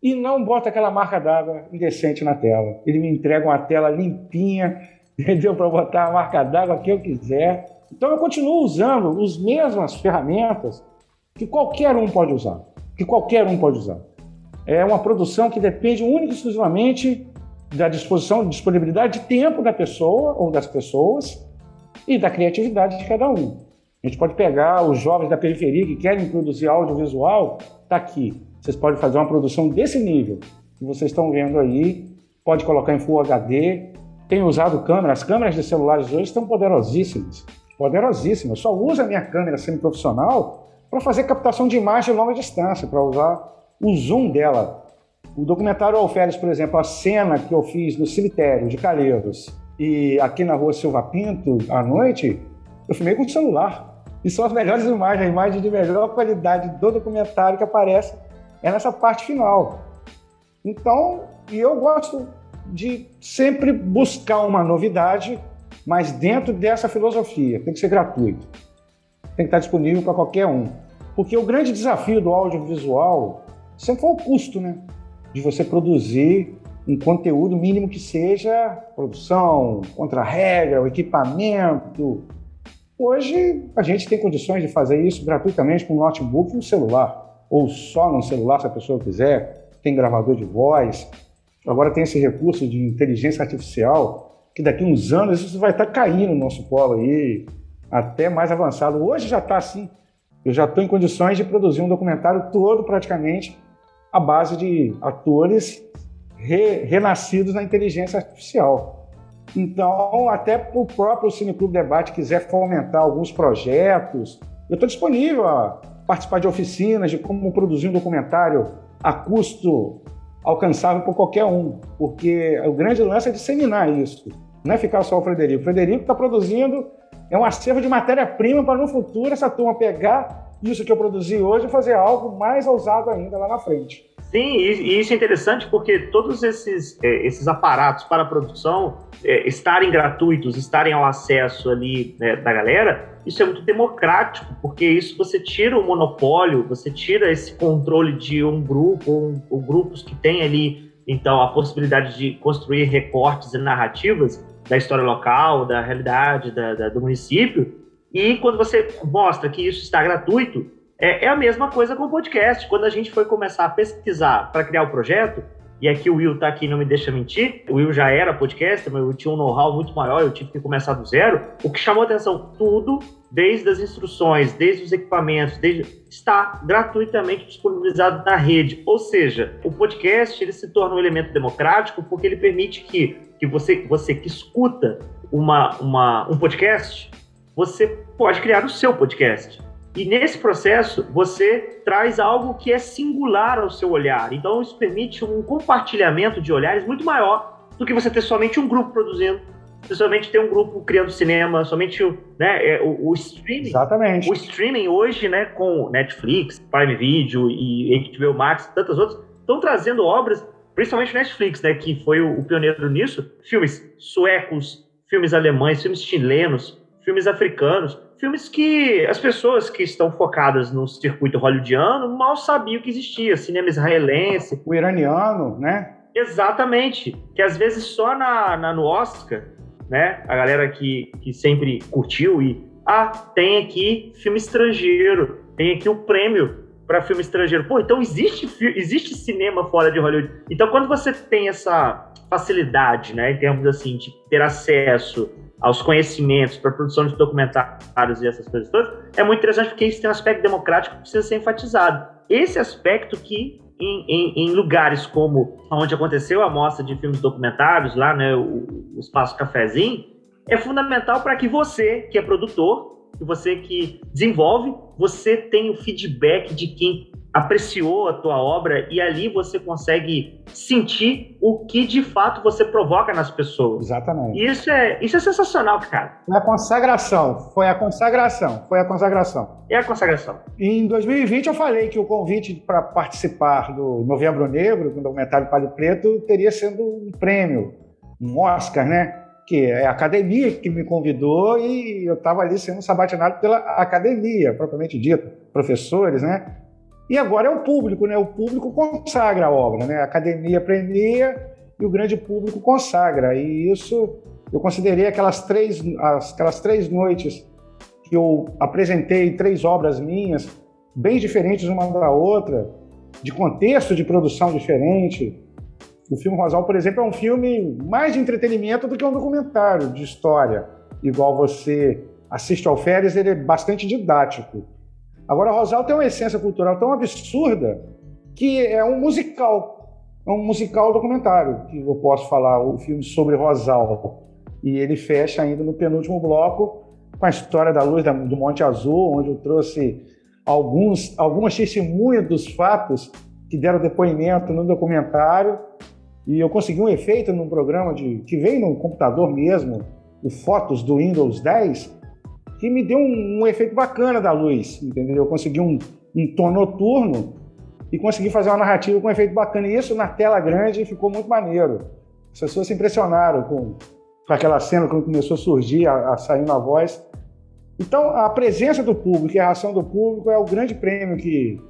e não bota aquela marca d'água indecente na tela. Ele me entrega uma tela limpinha, [laughs] entendeu? Para botar a marca d'água que eu quiser. Então eu continuo usando as mesmas ferramentas que qualquer um pode usar. Que qualquer um pode usar. É uma produção que depende única e exclusivamente da disposição, disponibilidade de tempo da pessoa ou das pessoas e da criatividade de cada um. A gente pode pegar os jovens da periferia que querem produzir audiovisual, está aqui. Vocês podem fazer uma produção desse nível que vocês estão vendo aí, pode colocar em Full HD. Tem usado câmeras, as câmeras de celulares hoje estão poderosíssimas, poderosíssimas. Eu só uso a minha câmera semi-profissional para fazer captação de imagem de longa distância, para usar o zoom dela. O documentário Alferes, por exemplo, a cena que eu fiz no cemitério de Calheiros e aqui na rua Silva Pinto, à noite, eu filmei com o celular. E são as melhores imagens, a imagem de melhor qualidade do documentário que aparece é nessa parte final. Então, e eu gosto de sempre buscar uma novidade, mas dentro dessa filosofia. Tem que ser gratuito. Tem que estar disponível para qualquer um. Porque o grande desafio do audiovisual sempre foi o custo, né? De você produzir um conteúdo mínimo que seja produção, contra-regra, o equipamento. Hoje a gente tem condições de fazer isso gratuitamente com um notebook e um celular ou só no celular, se a pessoa quiser, tem gravador de voz. Agora tem esse recurso de inteligência artificial, que daqui a uns anos isso vai estar caindo no nosso polo aí, até mais avançado. Hoje já está assim. Eu já estou em condições de produzir um documentário todo praticamente à base de atores re, renascidos na inteligência artificial. Então, até o próprio Cineclube Debate quiser fomentar alguns projetos, eu estou disponível a participar de oficinas de como produzir um documentário a custo alcançável por qualquer um, porque o grande lance é disseminar isso, não é ficar só o Frederico. O Frederico está produzindo é um acervo de matéria-prima para no futuro essa turma pegar isso que eu produzi hoje e fazer algo mais ousado ainda lá na frente. Sim, e, isso é interessante porque todos esses, é, esses aparatos para a produção é, estarem gratuitos, estarem ao acesso ali né, da galera, isso é muito democrático, porque isso você tira o monopólio, você tira esse controle de um grupo ou, ou grupos que têm ali, então, a possibilidade de construir recortes e narrativas da história local, da realidade da, da, do município, e quando você mostra que isso está gratuito, é, é a mesma coisa com o podcast. Quando a gente foi começar a pesquisar para criar o projeto, e aqui o Will tá aqui não me deixa mentir. O Will já era podcaster, mas eu tinha um know-how muito maior, eu tive que começar do zero. O que chamou atenção, tudo, desde as instruções, desde os equipamentos, desde está gratuitamente disponibilizado na rede. Ou seja, o podcast ele se torna um elemento democrático porque ele permite que, que você, você que escuta uma, uma, um podcast, você pode criar o seu podcast. E nesse processo, você traz algo que é singular ao seu olhar. Então, isso permite um compartilhamento de olhares muito maior do que você ter somente um grupo produzindo, somente ter um grupo criando cinema, somente né, é, o, o, streaming. Exatamente. O streaming hoje, né, com Netflix, Prime Video e HBO Max, tantas outras, estão trazendo obras, principalmente Netflix, né, que foi o, o pioneiro nisso, filmes suecos, filmes alemães, filmes chilenos, filmes africanos, filmes que as pessoas que estão focadas no circuito hollywoodiano mal sabiam que existia, cinema israelense. O iraniano, né? Exatamente, que às vezes só na, na, no Oscar, né, a galera que, que sempre curtiu e, ah, tem aqui filme estrangeiro, tem aqui o prêmio para filme estrangeiro. Pô, então existe, existe cinema fora de Hollywood. Então quando você tem essa facilidade, né, em termos assim, de ter acesso aos conhecimentos para produção de documentários e essas coisas todas, é muito interessante porque isso tem um aspecto democrático que precisa ser enfatizado. Esse aspecto que em, em, em, lugares como onde aconteceu a mostra de filmes documentários, lá, né, o, o Espaço Cafezinho, é fundamental para que você, que é produtor, você que desenvolve, você tenha o feedback de quem apreciou a tua obra e ali você consegue sentir o que de fato você provoca nas pessoas. Exatamente. Isso é, isso é sensacional, cara. Foi a consagração, foi a consagração, foi a consagração. É a consagração. Em 2020 eu falei que o convite para participar do Novembro Negro, do documentário Palio Preto, teria sido um prêmio, um Oscar, né? Que é a academia que me convidou e eu estava ali sendo sabatinado pela academia, propriamente dita, professores, né? E agora é o público, né? O público consagra a obra, né? A academia premia e o grande público consagra. E isso eu considerei aquelas três, aquelas três noites que eu apresentei três obras minhas, bem diferentes uma da outra, de contexto de produção diferente. O filme Rosal, por exemplo, é um filme mais de entretenimento do que um documentário de história. Igual você assiste ao Férias, ele é bastante didático. Agora, Rosal tem uma essência cultural tão absurda que é um musical. É um musical documentário, que eu posso falar, o filme sobre Rosal. E ele fecha ainda no penúltimo bloco com a história da luz do Monte Azul, onde eu trouxe alguns, algumas testemunhas dos fatos que deram depoimento no documentário. E eu consegui um efeito num programa de, que vem no computador mesmo, o Fotos do Windows 10, que me deu um, um efeito bacana da luz, entendeu? Eu consegui um, um tom noturno e consegui fazer uma narrativa com um efeito bacana. E isso na tela grande ficou muito maneiro. As pessoas se impressionaram com, com aquela cena quando começou a surgir, a, a sair na voz. Então, a presença do público e a ação do público é o grande prêmio que,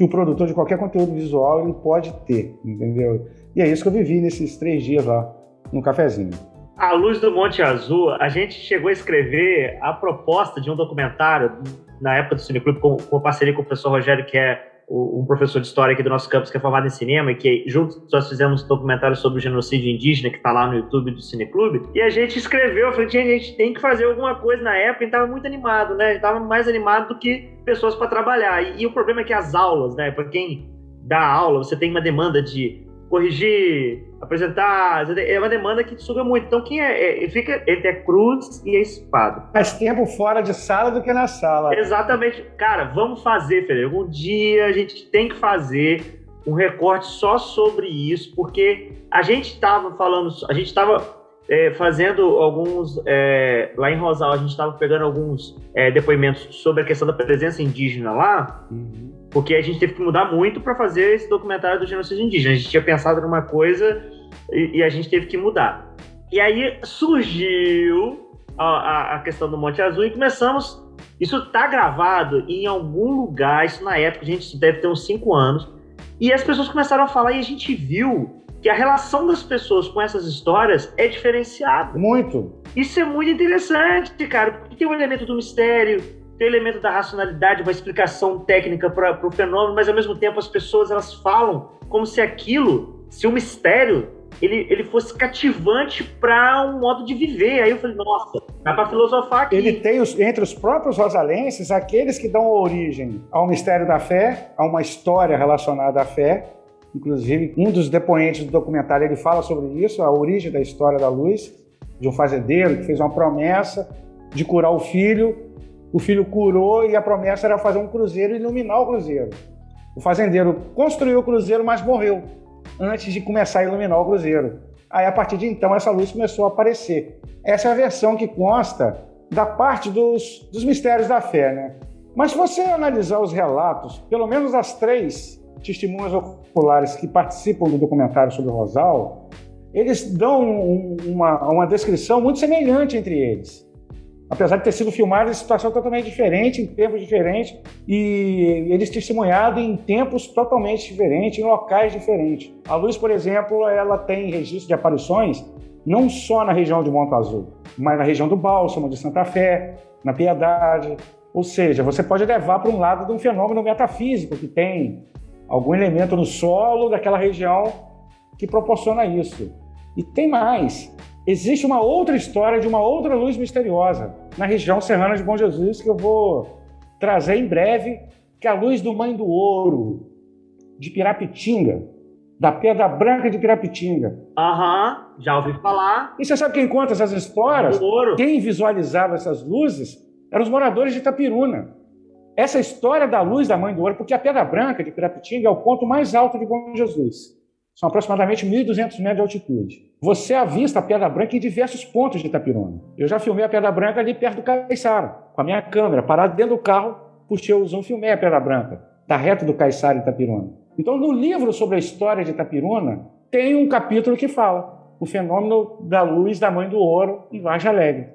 que o produtor de qualquer conteúdo visual ele pode ter, entendeu? E é isso que eu vivi nesses três dias lá no cafezinho. A Luz do Monte Azul, a gente chegou a escrever a proposta de um documentário na época do Cineclube com, com parceria com o professor Rogério, que é um professor de história aqui do nosso campus que é formado em cinema que juntos nós fizemos um documentário sobre o genocídio indígena que está lá no YouTube do Cineclube. E a gente escreveu, eu falei, a gente tem que fazer alguma coisa na época, e estava muito animado, né? Estava mais animado do que pessoas para trabalhar. E, e, o problema é que as aulas, né? Para quem dá aula, você tem uma demanda de corrigir, apresentar, é uma demanda que suga muito. Então, quem é, é fica entre a cruz e a espada. Mais tempo fora de sala do que na sala. Exatamente. Cara, vamos fazer, Federico. Um dia a gente tem que fazer um recorte só sobre isso, porque a gente estava falando, a gente estava é, fazendo alguns. É, lá em Rosal, a gente estava pegando alguns é, depoimentos sobre a questão da presença indígena lá, uhum. porque a gente teve que mudar muito para fazer esse documentário do genocídio indígena. A gente tinha pensado numa coisa e, e a gente teve que mudar. E aí surgiu a, a, questão do Monte Azul e começamos. Isso está gravado em algum lugar, isso na época, a gente deve ter uns cinco anos. E as pessoas começaram a falar e a gente viu que a relação das pessoas com essas histórias é diferenciada. Muito. Isso é muito interessante, cara, porque tem o um elemento do mistério, tem o um elemento da racionalidade, uma explicação técnica para o fenômeno, mas ao mesmo tempo as pessoas elas falam como se aquilo, se o mistério ele, ele fosse cativante para um modo de viver. Aí eu falei, nossa, dá para filosofar aqui. Ele tem os, entre os próprios rosalenses aqueles que dão origem ao mistério da fé, a uma história relacionada à fé, Inclusive, um dos depoentes do documentário ele fala sobre isso, a origem da história da luz, de um fazendeiro que fez uma promessa de curar o filho. O filho curou e a promessa era fazer um cruzeiro e iluminar o cruzeiro. O fazendeiro construiu o cruzeiro, mas morreu antes de começar a iluminar o cruzeiro. Aí, a partir de então, essa luz começou a aparecer. Essa é a versão que consta da parte dos, dos mistérios da fé, né? Mas se você analisar os relatos, pelo menos as três testemunhas oculares que participam do documentário sobre o Rosal, eles dão um, uma, uma descrição muito semelhante entre eles. Apesar de ter sido filmado em situação totalmente diferente, em tempos diferentes, e eles testemunhados em tempos totalmente diferentes, em locais diferentes. A Luz, por exemplo, ela tem registro de aparições não só na região de Monte Azul, mas na região do Bálsamo, de Santa Fé, na Piedade. Ou seja, você pode levar para um lado de um fenômeno metafísico que tem algum elemento no solo daquela região que proporciona isso. E tem mais. Existe uma outra história de uma outra luz misteriosa na região serrana de Bom Jesus que eu vou trazer em breve, que é a luz do Mãe do Ouro, de Pirapitinga, da Pedra Branca de Pirapitinga. Aham, uhum, já ouvi falar. E você sabe quem conta essas histórias? Quem visualizava essas luzes eram os moradores de Itapiruna essa história da luz da Mãe do Ouro, porque a Pedra Branca de Pirapitinga é o ponto mais alto de Bom Jesus. São aproximadamente 1.200 metros de altitude. Você avista a Pedra Branca em diversos pontos de Itapiruna. Eu já filmei a Pedra Branca ali perto do Caiçara, com a minha câmera, parado dentro do carro, puxei o zoom, filmei a Pedra Branca, da reta do Caiçara em Itapiruna. Então, no livro sobre a história de Itapiruna, tem um capítulo que fala o fenômeno da luz da Mãe do Ouro em Vargem Alegre.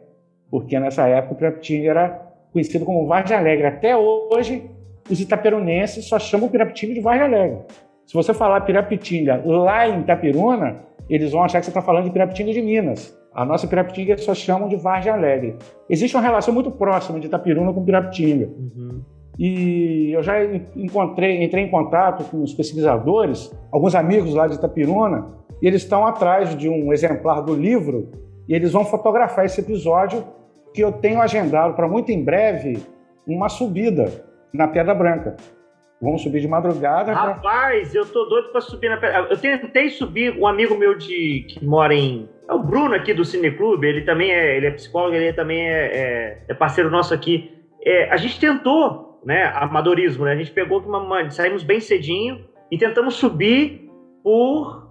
Porque nessa época Pirapitinga era conhecido como Vargem Alegre. Até hoje, os itaperunenses só chamam Pirapitinga de Vargem Alegre. Se você falar Pirapitinga lá em Itapiruna, eles vão achar que você está falando de Pirapitinga de Minas. A nossa Pirapitinga só chamam de Vargem Alegre. Existe uma relação muito próxima de Itapiruna com Pirapitinga. Uhum. E eu já encontrei, entrei em contato com os pesquisadores, alguns amigos lá de Itapiruna, e eles estão atrás de um exemplar do livro e eles vão fotografar esse episódio que eu tenho agendado para muito em breve uma subida na Pedra Branca. Vamos subir de madrugada. Rapaz, pra... eu tô doido para subir na Pedra. Eu tentei subir, um amigo meu de que mora em. É o Bruno aqui do Cineclube, ele também é, ele é psicólogo, ele também é, é, é parceiro nosso aqui. É, a gente tentou, né, amadorismo, né? A gente pegou uma, saímos bem cedinho e tentamos subir por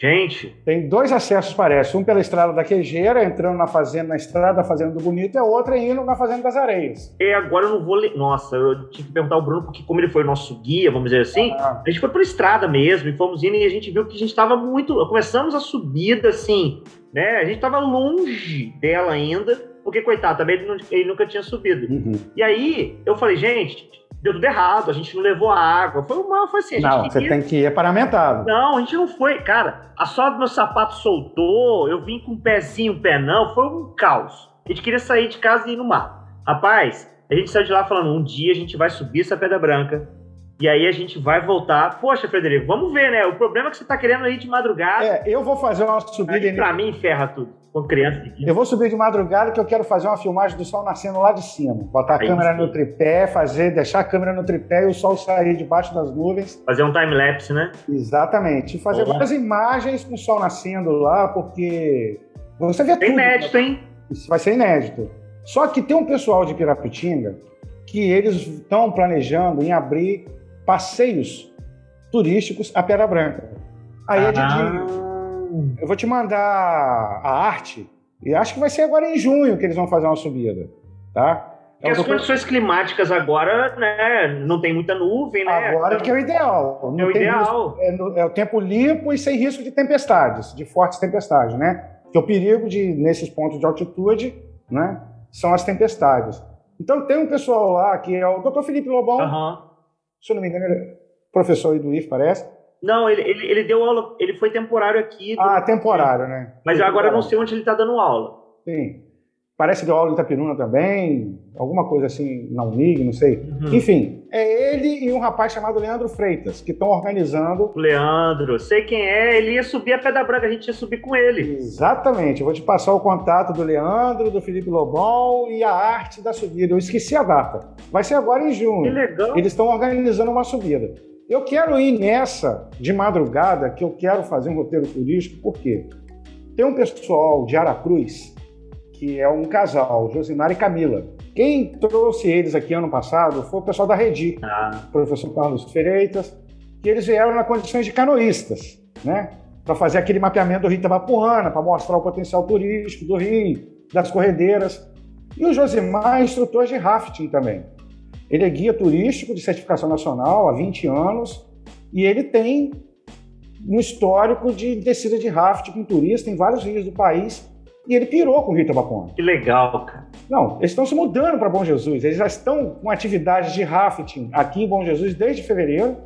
Gente. Tem dois acessos, parece. Um pela estrada da Quejeira, entrando na fazenda, na estrada da Fazenda do Bonito, e a outra indo na Fazenda das Areias. E agora eu não vou ler. Nossa, eu tinha que perguntar ao Bruno, porque como ele foi o nosso guia, vamos dizer assim, ah. a gente foi pela estrada mesmo, e fomos indo e a gente viu que a gente estava muito. Começamos a subida, assim, né? A gente estava longe dela ainda, porque, coitado, também ele, não, ele nunca tinha subido. Uhum. E aí eu falei, gente, deu tudo errado, a gente não levou água. Foi uma, foi assim. não, você tem que ir paramentado. Não, a gente não foi. Cara, a sola do meu sapato soltou, eu vim com um pezinho, um pé não, foi um caos. A gente queria sair de casa e ir no mar. Rapaz, a gente saiu de lá falando: um dia a gente vai subir essa pedra branca. E aí a gente vai voltar. Poxa, Frederico, vamos ver, né? O problema é que você tá querendo ir de madrugada. É, eu vou fazer uma subida. Aí, pra mim, ferra tudo com criança. Eu vou subir de madrugada que eu quero fazer uma filmagem do sol nascendo lá de cima. Botar a Aí câmera sim. no tripé, fazer, deixar a câmera no tripé e o sol sair debaixo das nuvens. Fazer um time-lapse, né? Exatamente. E fazer Olá. várias imagens com o sol nascendo lá, porque você vê é tudo. inédito, né? hein? Isso vai ser inédito. Só que tem um pessoal de Pirapitinga que eles estão planejando em abrir passeios turísticos a Pedra Branca. Aí é de. Eu vou te mandar a arte, e acho que vai ser agora em junho que eles vão fazer uma subida, tá? Porque as condições climáticas agora, né, não tem muita nuvem, né? Agora que é o ideal. Não é o ideal. Risco, é, é, o tempo limpo e sem risco de tempestades, de fortes tempestades, né? Que o perigo de, nesses pontos de altitude, né, são as tempestades. Então tem um pessoal lá que é o Dr. Felipe Lobão, uhum. Se eu não me engano, ele é professor do IF, parece. Não, ele, ele, ele, deu aula, ele foi temporário aqui. Ah, temporário, né? Mas temporário. agora eu não sei onde ele está dando aula. Sim. Parece que deu aula em Itapiruna também, alguma coisa assim na Unig, não sei. Uhum. Enfim, é ele e um rapaz chamado Leandro Freitas, que estão organizando. Leandro, sei quem é, ele ia subir a Pedra Branca, a gente ia subir com ele. Exatamente, eu vou te passar o contato do Leandro, do Felipe Lobão e a arte da subida. Eu esqueci a data. Vai ser agora em junho. Que legal. Eles estão organizando uma subida. Eu quero ir nessa de madrugada, que eu quero fazer um roteiro turístico, por quê? Tem um pessoal de Aracruz que é um casal, Josimar e Camila. Quem trouxe eles aqui ano passado foi o pessoal da Redi, ah. o professor Carlos Freitas, que eles vieram na condições de canoístas, né? Para fazer aquele mapeamento do Rio Itabapuana, para mostrar o potencial turístico do Rio, das corredeiras. E o Josimar é instrutor de rafting também. Ele é guia turístico de certificação nacional há 20 anos e ele tem um histórico de descida de rafting com turista em vários rios do país e ele pirou com o Rio Itabapuana. Que legal, cara. Não, eles estão se mudando para Bom Jesus. Eles já estão com atividades de rafting aqui em Bom Jesus desde fevereiro,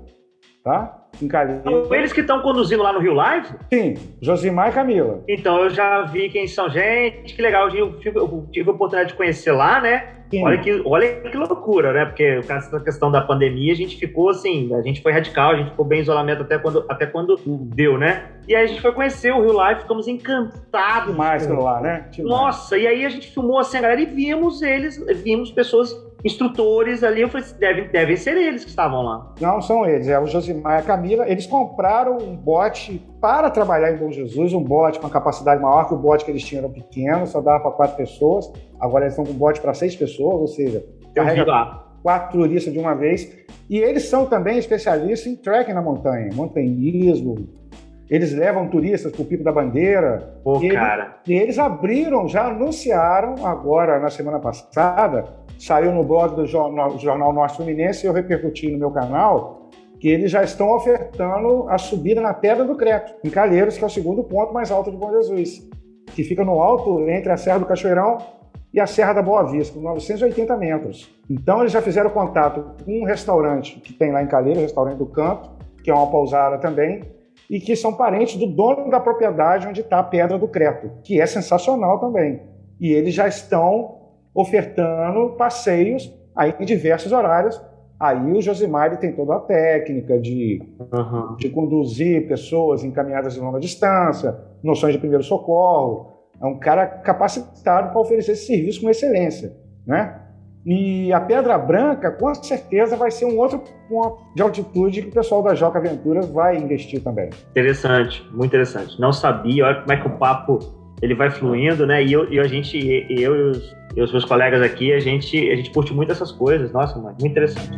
tá? Em Calheiros. Eles que estão conduzindo lá no Rio Live? Sim, Josimar e Camila. Então, eu já vi quem são. Gente, que legal. Eu tive, eu tive a oportunidade de conhecer lá, né? Olha que, olha que loucura, né? Porque essa questão da pandemia, a gente ficou assim, a gente foi radical, a gente ficou bem em isolamento até quando, até quando deu, né? E aí a gente foi conhecer o Rio Life, ficamos encantados. Demais pelo lá, né? Nossa, e aí a gente filmou assim a galera e vimos eles, vimos pessoas instrutores ali. Eu falei, devem, devem ser eles que estavam lá. Não, são eles. É o Josimar e a Camila. Eles compraram um bote para trabalhar em Bom Jesus, um bote com capacidade maior, que o bote que eles tinham era pequeno, só dava para quatro pessoas. Agora eles estão com um bote para seis pessoas, ou seja, carrega quatro turistas de uma vez. E eles são também especialistas em trekking na montanha, montanhismo. Eles levam turistas para o Pico da Bandeira. Pô, e, cara. Eles, e eles abriram, já anunciaram agora na semana passada, saiu no blog do Jornal, Norte Fluminense e eu repercuti no meu canal, que eles já estão ofertando a subida na Pedra do Creto, em Calheiros, que é o segundo ponto mais alto de Bom Jesus, que fica no alto entre a Serra do Cachoeirão e a Serra da Boa Vista, com 980 metros. Então eles já fizeram contato com um restaurante que tem lá em Calheiros, o restaurante do Canto, que é uma pousada também, e que são parentes do dono da propriedade onde está a Pedra do Creto, que é sensacional também. E eles já estão ofertando passeios aí em diversos horários. Aí o Josimar tem toda a técnica de, uhum. de conduzir pessoas em caminhadas de longa distância, noções de primeiro socorro. É um cara capacitado para oferecer esse serviço com excelência, né? E a Pedra Branca, com certeza, vai ser um outro ponto de altitude que o pessoal da Joca Aventuras vai investir também. Interessante, muito interessante. Não sabia, olha como é que o papo ele vai fluindo, né? E eu, e a gente, eu e os, e os meus colegas aqui, a gente, a gente curte muito essas coisas. Nossa, mano, muito interessante.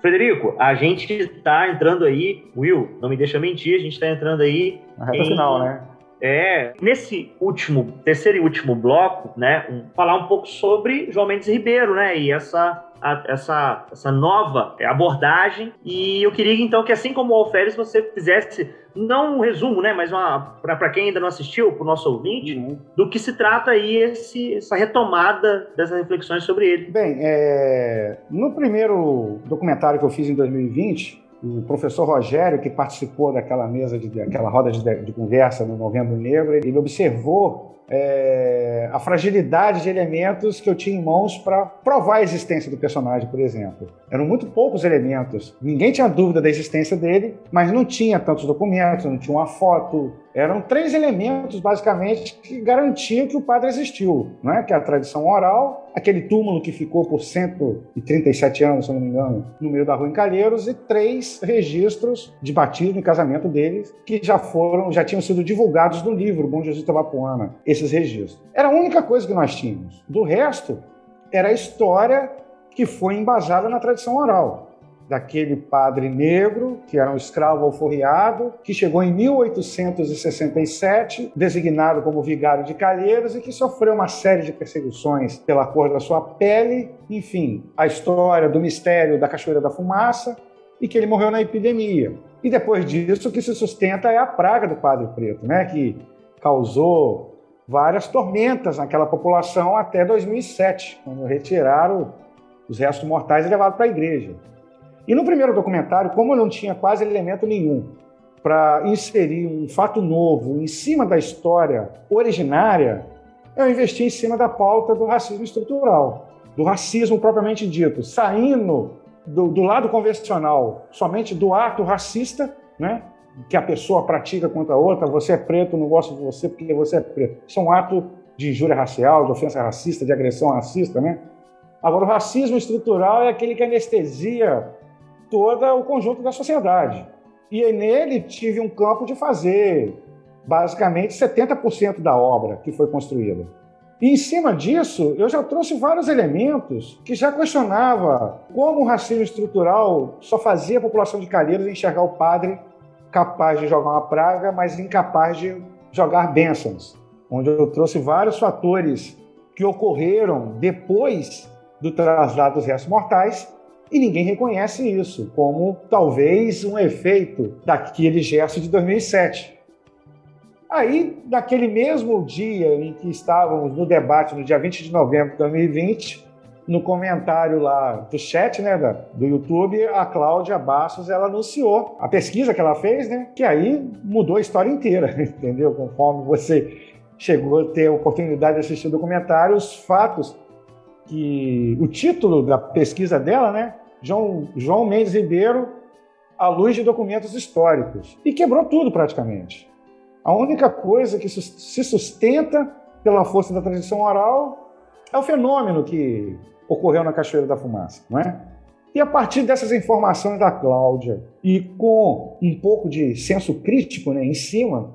Frederico, a gente está entrando aí, Will, não me deixa mentir, a gente está entrando aí. Na reta em, final, né? É, nesse último, terceiro e último bloco, né, um, falar um pouco sobre João Mendes Ribeiro, né, e essa a, essa, essa nova abordagem. E eu queria então que, assim como o Alferes, você fizesse, não um resumo, né, mas para quem ainda não assistiu, para o nosso ouvinte, uhum. do que se trata aí esse, essa retomada dessas reflexões sobre ele. Bem, é, no primeiro documentário que eu fiz em 2020, o professor Rogério, que participou daquela mesa, de, daquela roda de, de conversa no Novembro Negro, ele observou é, a fragilidade de elementos que eu tinha em mãos para provar a existência do personagem, por exemplo. Eram muito poucos elementos. Ninguém tinha dúvida da existência dele, mas não tinha tantos documentos, não tinha uma foto. Eram três elementos, basicamente, que garantiam que o padre existiu, não é? Que é a tradição oral, aquele túmulo que ficou por 137 anos, se não me engano, no meio da rua em Calheiros, e três registros de batismo e casamento deles que já foram, já tinham sido divulgados no livro Bom Jesus Tabapuana. Esse esses registros. Era a única coisa que nós tínhamos. Do resto, era a história que foi embasada na tradição oral. Daquele padre negro, que era um escravo alforriado, que chegou em 1867, designado como vigário de Calheiros e que sofreu uma série de perseguições pela cor da sua pele. Enfim, a história do mistério da Cachoeira da Fumaça e que ele morreu na epidemia. E depois disso, o que se sustenta é a praga do Padre Preto, né? que causou várias tormentas naquela população até 2007, quando retiraram os restos mortais e levaram para a igreja. E no primeiro documentário, como eu não tinha quase elemento nenhum para inserir um fato novo em cima da história originária, eu investi em cima da pauta do racismo estrutural, do racismo propriamente dito, saindo do, do lado convencional, somente do ato racista, né? Que a pessoa pratica contra a outra, você é preto, não gosto de você porque você é preto. Isso é um ato de injúria racial, de ofensa racista, de agressão racista, né? Agora, o racismo estrutural é aquele que anestesia todo o conjunto da sociedade. E nele tive um campo de fazer basicamente 70% da obra que foi construída. E em cima disso, eu já trouxe vários elementos que já questionava como o racismo estrutural só fazia a população de Calheiros enxergar o padre capaz de jogar uma praga, mas incapaz de jogar bênçãos, onde eu trouxe vários fatores que ocorreram depois do traslado dos restos mortais e ninguém reconhece isso como talvez um efeito daquele gesto de 2007. Aí, naquele mesmo dia em que estávamos no debate, no dia 20 de novembro de 2020, no comentário lá do chat, né, do YouTube, a Cláudia Bastos, ela anunciou a pesquisa que ela fez, né, que aí mudou a história inteira, [laughs] entendeu? Conforme você chegou a ter a oportunidade de assistir o documentário, os fatos que o título da pesquisa dela, né, João, João Mendes Ribeiro, à luz de documentos históricos, e quebrou tudo praticamente. A única coisa que se sustenta pela força da tradição oral é o fenômeno que ocorreu na Cachoeira da Fumaça, não é? E a partir dessas informações da Cláudia e com um pouco de senso crítico né, em cima,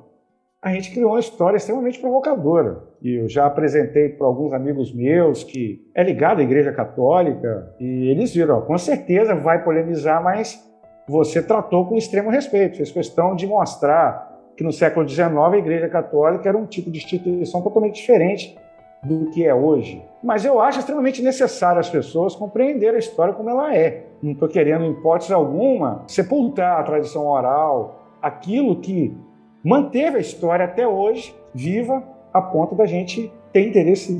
a gente criou uma história extremamente provocadora. E eu já apresentei para alguns amigos meus que é ligado à Igreja Católica e eles viram, ó, com certeza vai polemizar, mas você tratou com extremo respeito, fez questão de mostrar que no século XIX a Igreja Católica era um tipo de instituição totalmente diferente do que é hoje. Mas eu acho extremamente necessário as pessoas compreender a história como ela é. Não estou querendo, em hipótese alguma, sepultar a tradição oral, aquilo que manteve a história até hoje viva, a ponto da gente ter interesse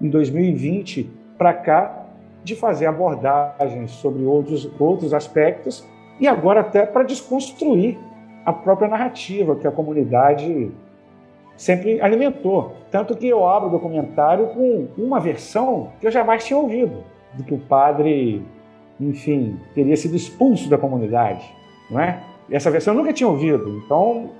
em 2020 para cá de fazer abordagens sobre outros, outros aspectos e agora até para desconstruir a própria narrativa que a comunidade sempre alimentou. Tanto que eu abro o documentário com uma versão que eu jamais tinha ouvido, de que o padre, enfim, teria sido expulso da comunidade, não é? Essa versão eu nunca tinha ouvido. Então,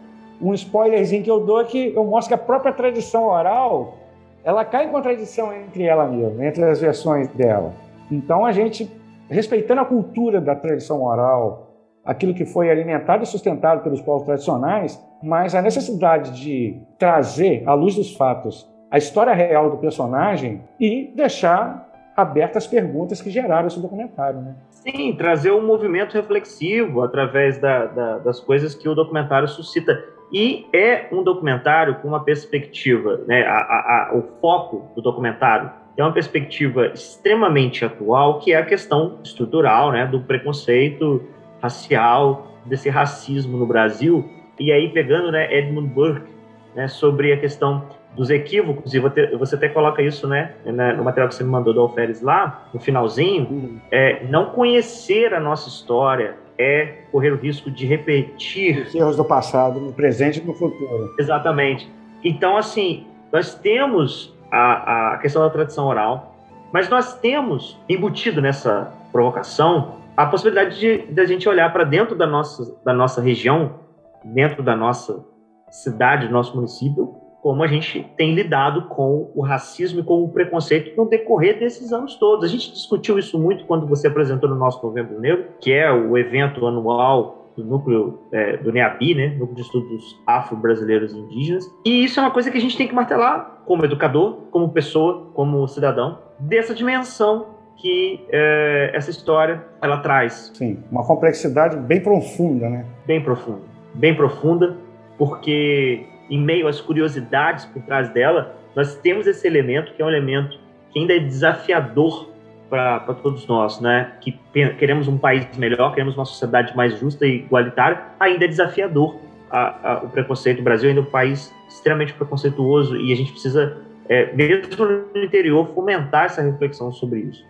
um spoilerzinho que eu dou é que eu mostro que a própria tradição oral, ela cai em contradição entre ela mesma, entre as versões dela. Então, a gente, respeitando a cultura da tradição oral, aquilo que foi alimentado e sustentado pelos povos tradicionais, mas a necessidade de trazer à luz dos fatos a história real do personagem e deixar abertas perguntas que geraram esse documentário, né? Sim, trazer um movimento reflexivo através da, da, das coisas que o documentário suscita. E é um documentário com uma perspectiva, né? A, a, o foco do documentário é uma perspectiva extremamente atual, que é a questão estrutural, né? Do preconceito racial, desse racismo no Brasil. E aí, pegando né, Edmund Burke, né, sobre a questão dos equívocos, e você até coloca isso né, no material que você me mandou do Alferes lá, no finalzinho, uhum. é, não conhecer a nossa história é correr o risco de repetir... Os erros do passado, no presente e no futuro. Exatamente. Então, assim, nós temos a, a questão da tradição oral, mas nós temos embutido nessa provocação a possibilidade de, de a gente olhar para dentro da nossa, da nossa região, dentro da nossa cidade, do nosso município, como a gente tem lidado com o racismo e com o preconceito no decorrer desses anos todos. A gente discutiu isso muito quando você apresentou no nosso Novembro Negro, que é o evento anual do núcleo é, do NEABI, né, Núcleo de Estudos Afro-Brasileiros e Indígenas. E isso é uma coisa que a gente tem que martelar como educador, como pessoa, como cidadão, dessa dimensão que é, essa história ela traz. Sim, uma complexidade bem profunda, né? Bem profunda, bem profunda, porque em meio às curiosidades por trás dela, nós temos esse elemento que é um elemento que ainda é desafiador para todos nós, né? Que queremos um país melhor, queremos uma sociedade mais justa e igualitária, ainda é desafiador a, a, o preconceito. O Brasil ainda é um país extremamente preconceituoso e a gente precisa, é, mesmo no interior, fomentar essa reflexão sobre isso.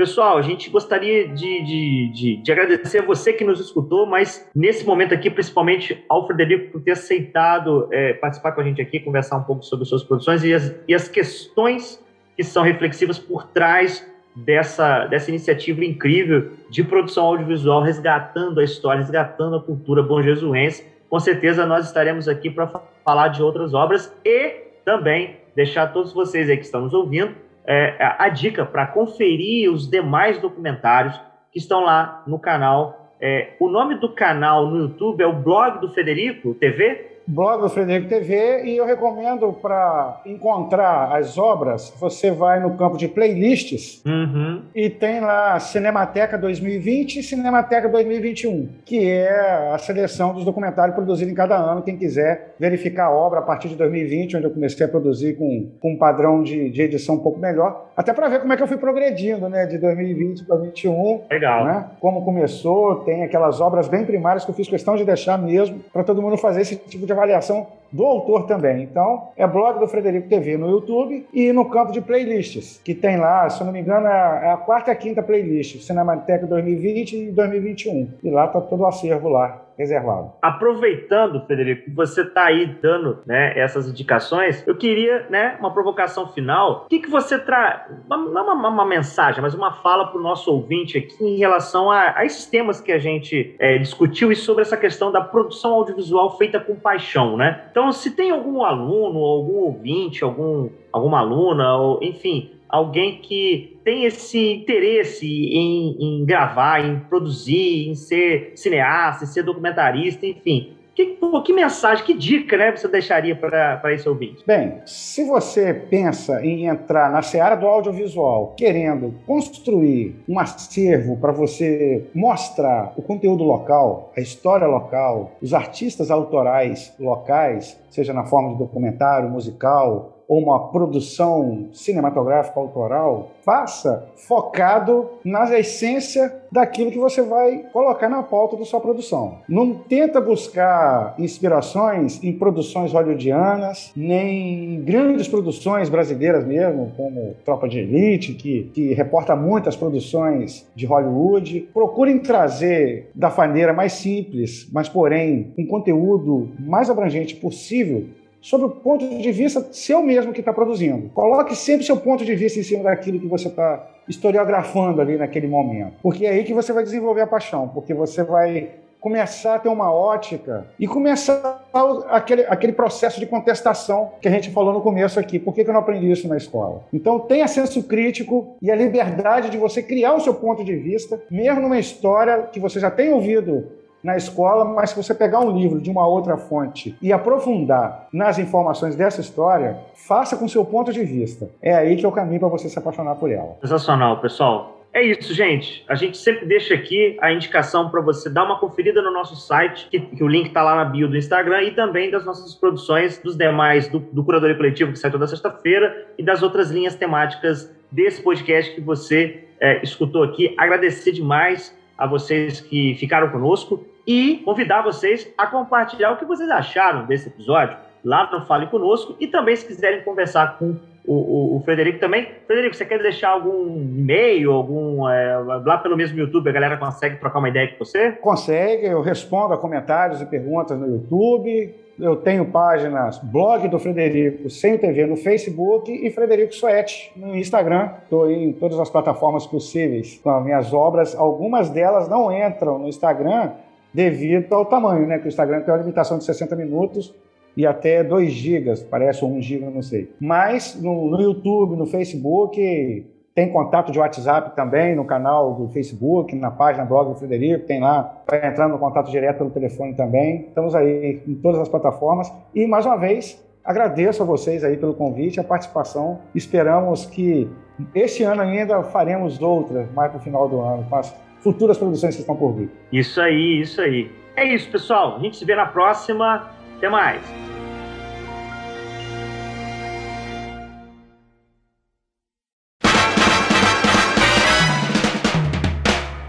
Pessoal, a gente gostaria de, de, de, de, agradecer a você que nos escutou, mas nesse momento aqui, principalmente ao Frederico por ter aceitado é, participar com a gente aqui, conversar um pouco sobre suas produções e as, e as questões que são reflexivas por trás dessa, dessa iniciativa incrível de produção audiovisual, resgatando a história, resgatando a cultura bonjesuense. Com certeza nós estaremos aqui para falar de outras obras e também deixar todos vocês aí que estão nos ouvindo é, a dica para conferir os demais documentários que estão lá no canal. É, o nome do canal no YouTube é o Blog do Federico TV? Blog do Frederico TV e eu recomendo para encontrar as obras, você vai no campo de playlists uhum. e tem lá Cinemateca 2020 e Cinemateca 2021, que é a seleção dos documentários produzidos em cada ano. Quem quiser verificar a obra a partir de 2020, onde eu comecei a produzir com, com um padrão de, de edição um pouco melhor, até para ver como é que eu fui progredindo, né, de 2020 para 2021. Legal. Né? Como começou, tem aquelas obras bem primárias que eu fiz questão de deixar mesmo para todo mundo fazer esse tipo de avaliação do autor também. Então, é blog do Frederico TV no YouTube e no campo de playlists, que tem lá, se eu não me engano, é, é a quarta e a quinta playlist, Cinemateca 2020 e 2021. E lá está todo o acervo lá reservado. Aproveitando, Federico, que você está aí dando né, essas indicações, eu queria né, uma provocação final. O que, que você traz? Não uma, uma, mensagem, mas uma fala para o nosso ouvinte aqui em relação a, a esses temas que a gente é, discutiu e sobre essa questão da produção audiovisual feita com paixão, né? Então, se tem algum aluno, algum ouvinte, algum, alguma aluna, ou, enfim, alguém que tem esse interesse em, em, gravar, em produzir, em ser cineasta, em ser documentarista, enfim. Que, que mensagem, que dica né, você deixaria para esse ouvinte? Bem, se você pensa em entrar na seara do audiovisual, querendo construir um acervo para você mostrar o conteúdo local, a história local, os artistas autorais locais, seja na forma de documentário, musical, ou uma produção cinematográfica autoral, faça focado na essência daquilo que você vai colocar na pauta da sua produção. Não tenta buscar inspirações em produções hollywoodianas, nem em grandes produções brasileiras mesmo, como Tropa de Elite, que, que reporta muitas produções de Hollywood. Procurem trazer da maneira mais simples, mas porém um conteúdo mais abrangente possível sobre o ponto de vista seu mesmo que está produzindo. Coloque sempre seu ponto de vista em cima daquilo que você está historiografando ali naquele momento. Porque é aí que você vai desenvolver a paixão, porque você vai começar a ter uma ótica e começar aquele, aquele processo de contestação que a gente falou no começo aqui. Por que, que eu não aprendi isso na escola? Então, tenha senso crítico e a liberdade de você criar o seu ponto de vista, mesmo numa história que você já tem ouvido na escola, mas se você pegar um livro de uma outra fonte e aprofundar nas informações dessa história, faça com seu ponto de vista. É aí que é o caminho para você se apaixonar por ela. Sensacional, pessoal. É isso, gente. A gente sempre deixa aqui a indicação para você dar uma conferida no nosso site, que, que o link está lá na bio do Instagram, e também das nossas produções, dos demais, do, do Curadoria Coletivo, que sai toda sexta-feira, e das outras linhas temáticas desse podcast que você é, escutou aqui. Agradecer demais a vocês que ficaram conosco e convidar vocês a compartilhar o que vocês acharam desse episódio. Lá no Fale Conosco e também se quiserem conversar com o, o, o, Frederico também. Frederico, você quer deixar algum e-mail, algum. É, lá pelo mesmo YouTube, a galera consegue trocar uma ideia com você? Consegue, eu respondo a comentários e perguntas no YouTube. Eu tenho páginas, blog do Frederico Sem TV no Facebook e Frederico Suete no Instagram. Estou em todas as plataformas possíveis com as minhas obras. Algumas delas não entram no Instagram devido ao tamanho, né? Que o Instagram tem uma limitação de 60 minutos e até 2 gigas, parece, ou 1 giga, não sei. Mas no, no, YouTube, no Facebook, tem contato de WhatsApp também no canal do Facebook, na página blog do Frederico, tem lá, vai entrando no contato direto pelo telefone também. Estamos aí em todas as plataformas. E, mais uma vez, agradeço a vocês aí pelo convite, a participação. Esperamos que este ano ainda faremos outras, mais para o final do ano, com as futuras produções que estão por vir. Isso aí, isso aí. É isso, pessoal. A gente se vê na próxima. Até mais.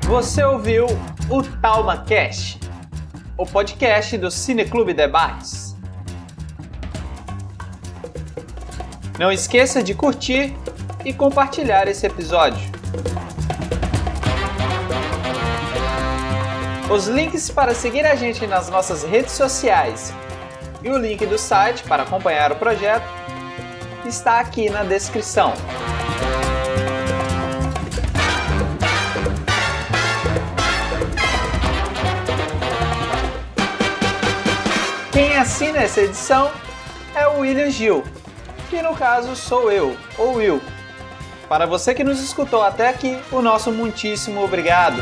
Você ouviu o Talma Cast, o podcast do Cineclube Debates. Não esqueça de curtir e compartilhar esse episódio. Os links para seguir a gente nas nossas redes sociais e o link do site para acompanhar o projeto está aqui na descrição. Quem assina essa edição é o William Gil, que no caso sou eu, ou Will. Para você que nos escutou até aqui, o nosso muitíssimo obrigado.